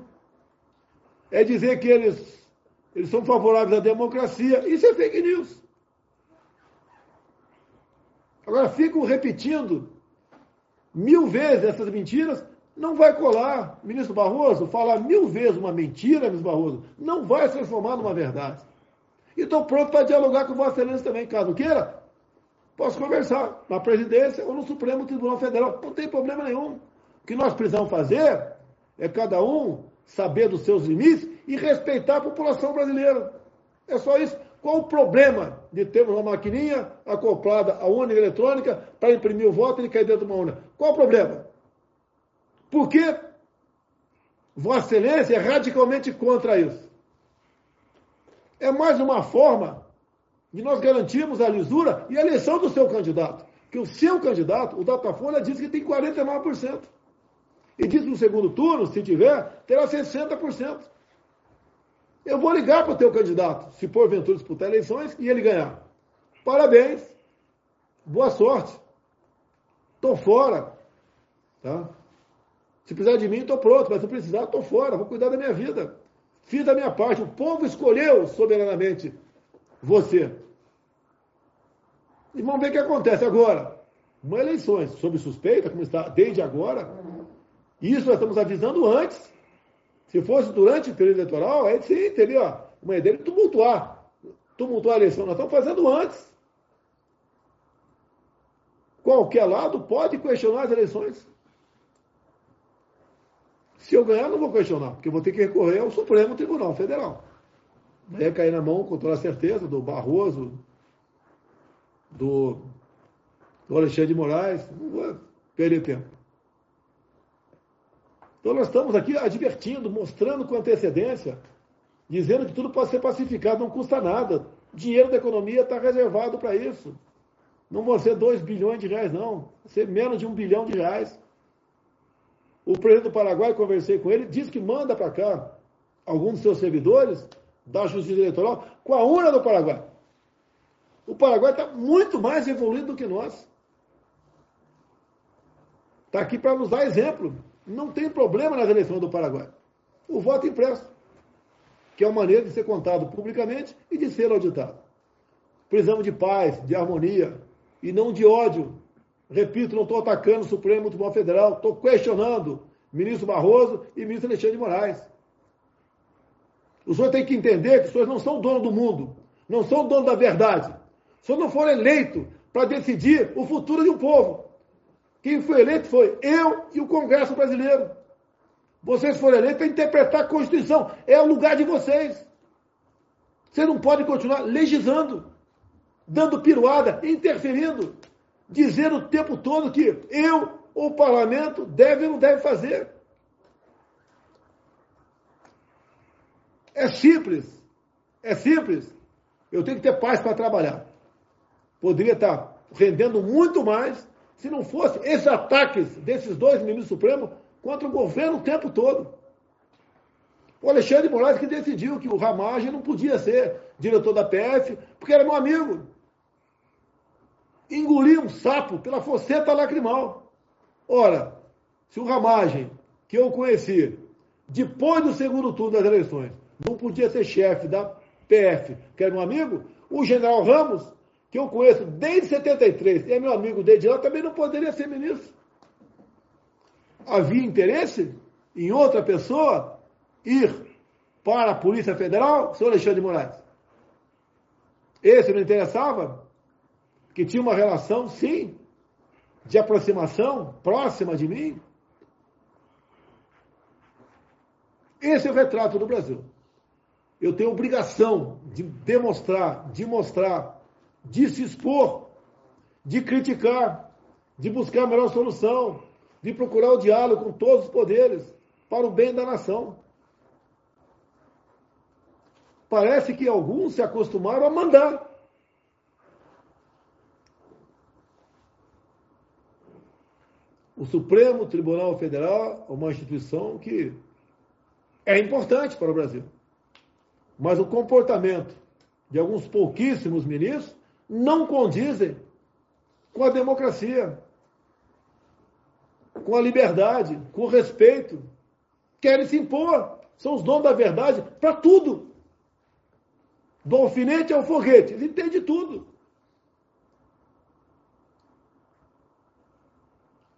é dizer que eles, eles são favoráveis à democracia. Isso é fake news. Agora, ficam repetindo mil vezes essas mentiras, não vai colar. Ministro Barroso, falar mil vezes uma mentira, ministro Barroso, não vai se transformar numa verdade. E estou pronto para dialogar com Vossa Excelência também, caso queira. Posso conversar na presidência ou no Supremo Tribunal Federal. Não tem problema nenhum. O que nós precisamos fazer é cada um saber dos seus limites e respeitar a população brasileira. É só isso. Qual o problema de termos uma maquininha acoplada à urna eletrônica para imprimir o voto e ele cair dentro de uma urna? Qual o problema? Por que Vossa Excelência é radicalmente contra isso? É mais uma forma de nós garantirmos a lisura e a eleição do seu candidato. Que o seu candidato, o Datafolha, diz que tem 49%. E diz no segundo turno, se tiver, terá 60%. Eu vou ligar para o teu candidato, se porventura disputar eleições, e ele ganhar. Parabéns. Boa sorte. Estou fora. Tá? Se precisar de mim, estou pronto, mas se precisar, estou fora, vou cuidar da minha vida. Fiz a minha parte. O povo escolheu soberanamente você. E vamos ver o que acontece agora. Uma eleições sob suspeita, como está desde agora, isso nós estamos avisando antes. Se fosse durante o período eleitoral, aí sim teria uma ideia de tumultuar. Tumultuar a eleição. Nós estamos fazendo antes. Qualquer lado pode questionar as eleições. Se eu ganhar, não vou questionar, porque eu vou ter que recorrer ao Supremo Tribunal Federal. Vai cair na mão, com toda certeza, do Barroso, do, do Alexandre de Moraes. Não vou perder tempo. Então nós estamos aqui advertindo, mostrando com antecedência, dizendo que tudo pode ser pacificado, não custa nada. O dinheiro da economia está reservado para isso. Não vão ser 2 bilhões de reais, não. Vai ser menos de um bilhão de reais. O presidente do Paraguai, conversei com ele, disse que manda para cá alguns dos seus servidores da Justiça Eleitoral com a urna do Paraguai. O Paraguai está muito mais evoluído do que nós. Está aqui para nos dar exemplo. Não tem problema nas eleições do Paraguai. O voto impresso, que é uma maneira de ser contado publicamente e de ser auditado. Precisamos de paz, de harmonia e não de ódio. Repito, não estou atacando o Supremo Tribunal Federal, estou questionando o ministro Barroso e o ministro Alexandre de Moraes. Os senhores têm que entender que os senhores não são dono do mundo, não são dono da verdade. Os senhores não foram eleitos para decidir o futuro de um povo. Quem foi eleito foi eu e o Congresso brasileiro. Vocês foram eleitos para interpretar a Constituição. É o lugar de vocês. Você não pode continuar legislando, dando piruada, interferindo, dizendo o tempo todo que eu o parlamento deve ou não deve fazer. É simples. É simples. Eu tenho que ter paz para trabalhar. Poderia estar rendendo muito mais se não fosse esses ataques desses dois ministros supremos contra o governo o tempo todo. O Alexandre Moraes que decidiu que o Ramagem não podia ser diretor da PF, porque era meu amigo. Engoliu um sapo pela foceta lacrimal. Ora, se o Ramagem, que eu conheci, depois do segundo turno das eleições, não podia ser chefe da PF, que era meu amigo, o general Ramos, que eu conheço desde 73 e é meu amigo desde lá, também não poderia ser ministro. Havia interesse em outra pessoa ir para a Polícia Federal, senhor Alexandre de Moraes. Esse não interessava? Que tinha uma relação, sim, de aproximação próxima de mim? Esse é o retrato do Brasil eu tenho obrigação de demonstrar, de mostrar, de se expor, de criticar, de buscar a melhor solução, de procurar o diálogo com todos os poderes para o bem da nação. Parece que alguns se acostumaram a mandar. O Supremo Tribunal Federal é uma instituição que é importante para o Brasil. Mas o comportamento de alguns pouquíssimos ministros não condizem com a democracia, com a liberdade, com o respeito. Querem se impor, são os donos da verdade para tudo. Do alfinete ao foguete, eles entendem tudo.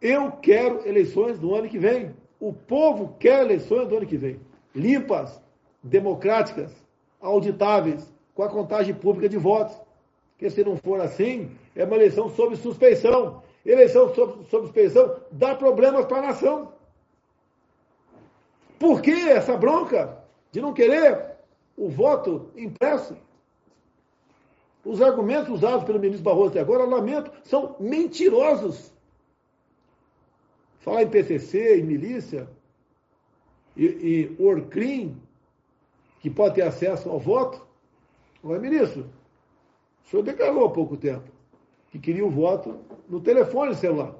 Eu quero eleições no ano que vem. O povo quer eleições no ano que vem. Limpas, democráticas, auditáveis com a contagem pública de votos. Porque se não for assim, é uma eleição sob suspeição. Eleição sob, sob suspeição dá problemas para a nação. Por que essa bronca de não querer o voto impresso? Os argumentos usados pelo ministro Barroso até agora, lamento, são mentirosos. Falar em PCC, em milícia, e, e Orcrim, que pode ter acesso ao voto. Olha, ministro, o senhor declarou há pouco tempo que queria o voto no telefone celular.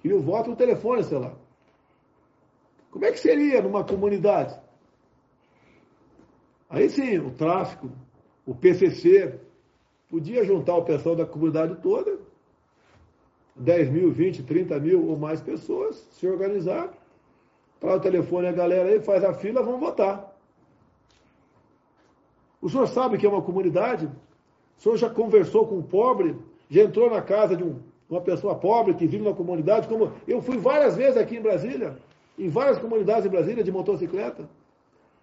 Queria o voto no telefone celular. Como é que seria numa comunidade? Aí sim, o tráfico, o PCC, podia juntar o pessoal da comunidade toda, 10 mil, 20, 30 mil ou mais pessoas, se organizar, para o telefone a galera aí, faz a fila, vão votar. O senhor sabe que é uma comunidade? O senhor já conversou com um pobre? Já entrou na casa de um, uma pessoa pobre que vive na comunidade? Como eu fui várias vezes aqui em Brasília, em várias comunidades em Brasília de motocicleta.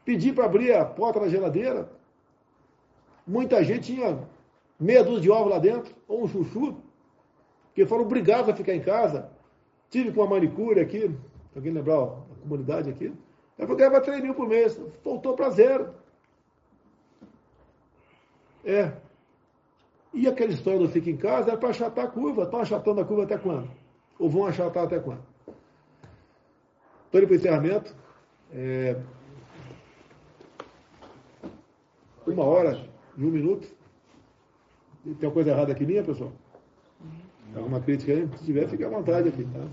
Pedi para abrir a porta da geladeira. Muita gente tinha meia dúzia de ovos lá dentro, ou um chuchu, que foram obrigados a ficar em casa. Tive com uma manicure aqui, alguém lembrar a comunidade aqui. Ela ganhava 3 mil por mês, voltou para zero. É. E aquela história do fica em casa é para achatar a curva. Estão achatando a curva até quando? Ou vão achatar até quando? Estou indo para o encerramento. É... Uma hora e um minuto. Tem uma coisa errada aqui minha, pessoal? Alguma crítica aí? Se tiver, fique à vontade aqui. Tá?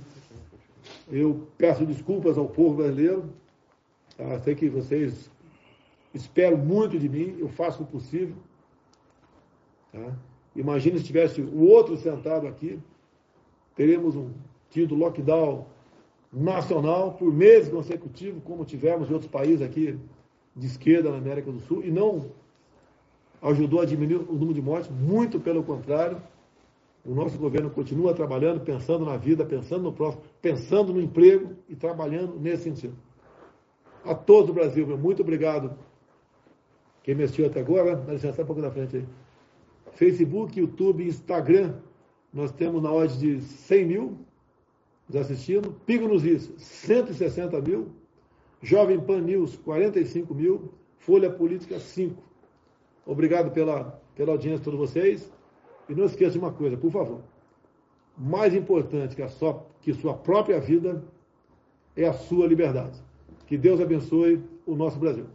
Eu peço desculpas ao povo brasileiro. Tá? Sei que vocês esperam muito de mim. Eu faço o possível. Tá? Imagine se tivesse o outro sentado aqui, teríamos um tido lockdown nacional por meses consecutivos, como tivemos em outros países aqui de esquerda na América do Sul, e não ajudou a diminuir o número de mortes, muito pelo contrário. O nosso governo continua trabalhando, pensando na vida, pensando no próximo, pensando no emprego e trabalhando nesse sentido. A todos do Brasil, meu, muito obrigado. Quem me assistiu até agora, dá licença, um pouco da frente aí. Facebook, YouTube, Instagram, nós temos na ordem de 100 mil nos assistindo. Pigo nos Is, 160 mil. Jovem Pan News, 45 mil. Folha Política, 5. Obrigado pela, pela audiência de todos vocês. E não esqueça uma coisa, por favor. Mais importante que, a sua, que sua própria vida é a sua liberdade. Que Deus abençoe o nosso Brasil.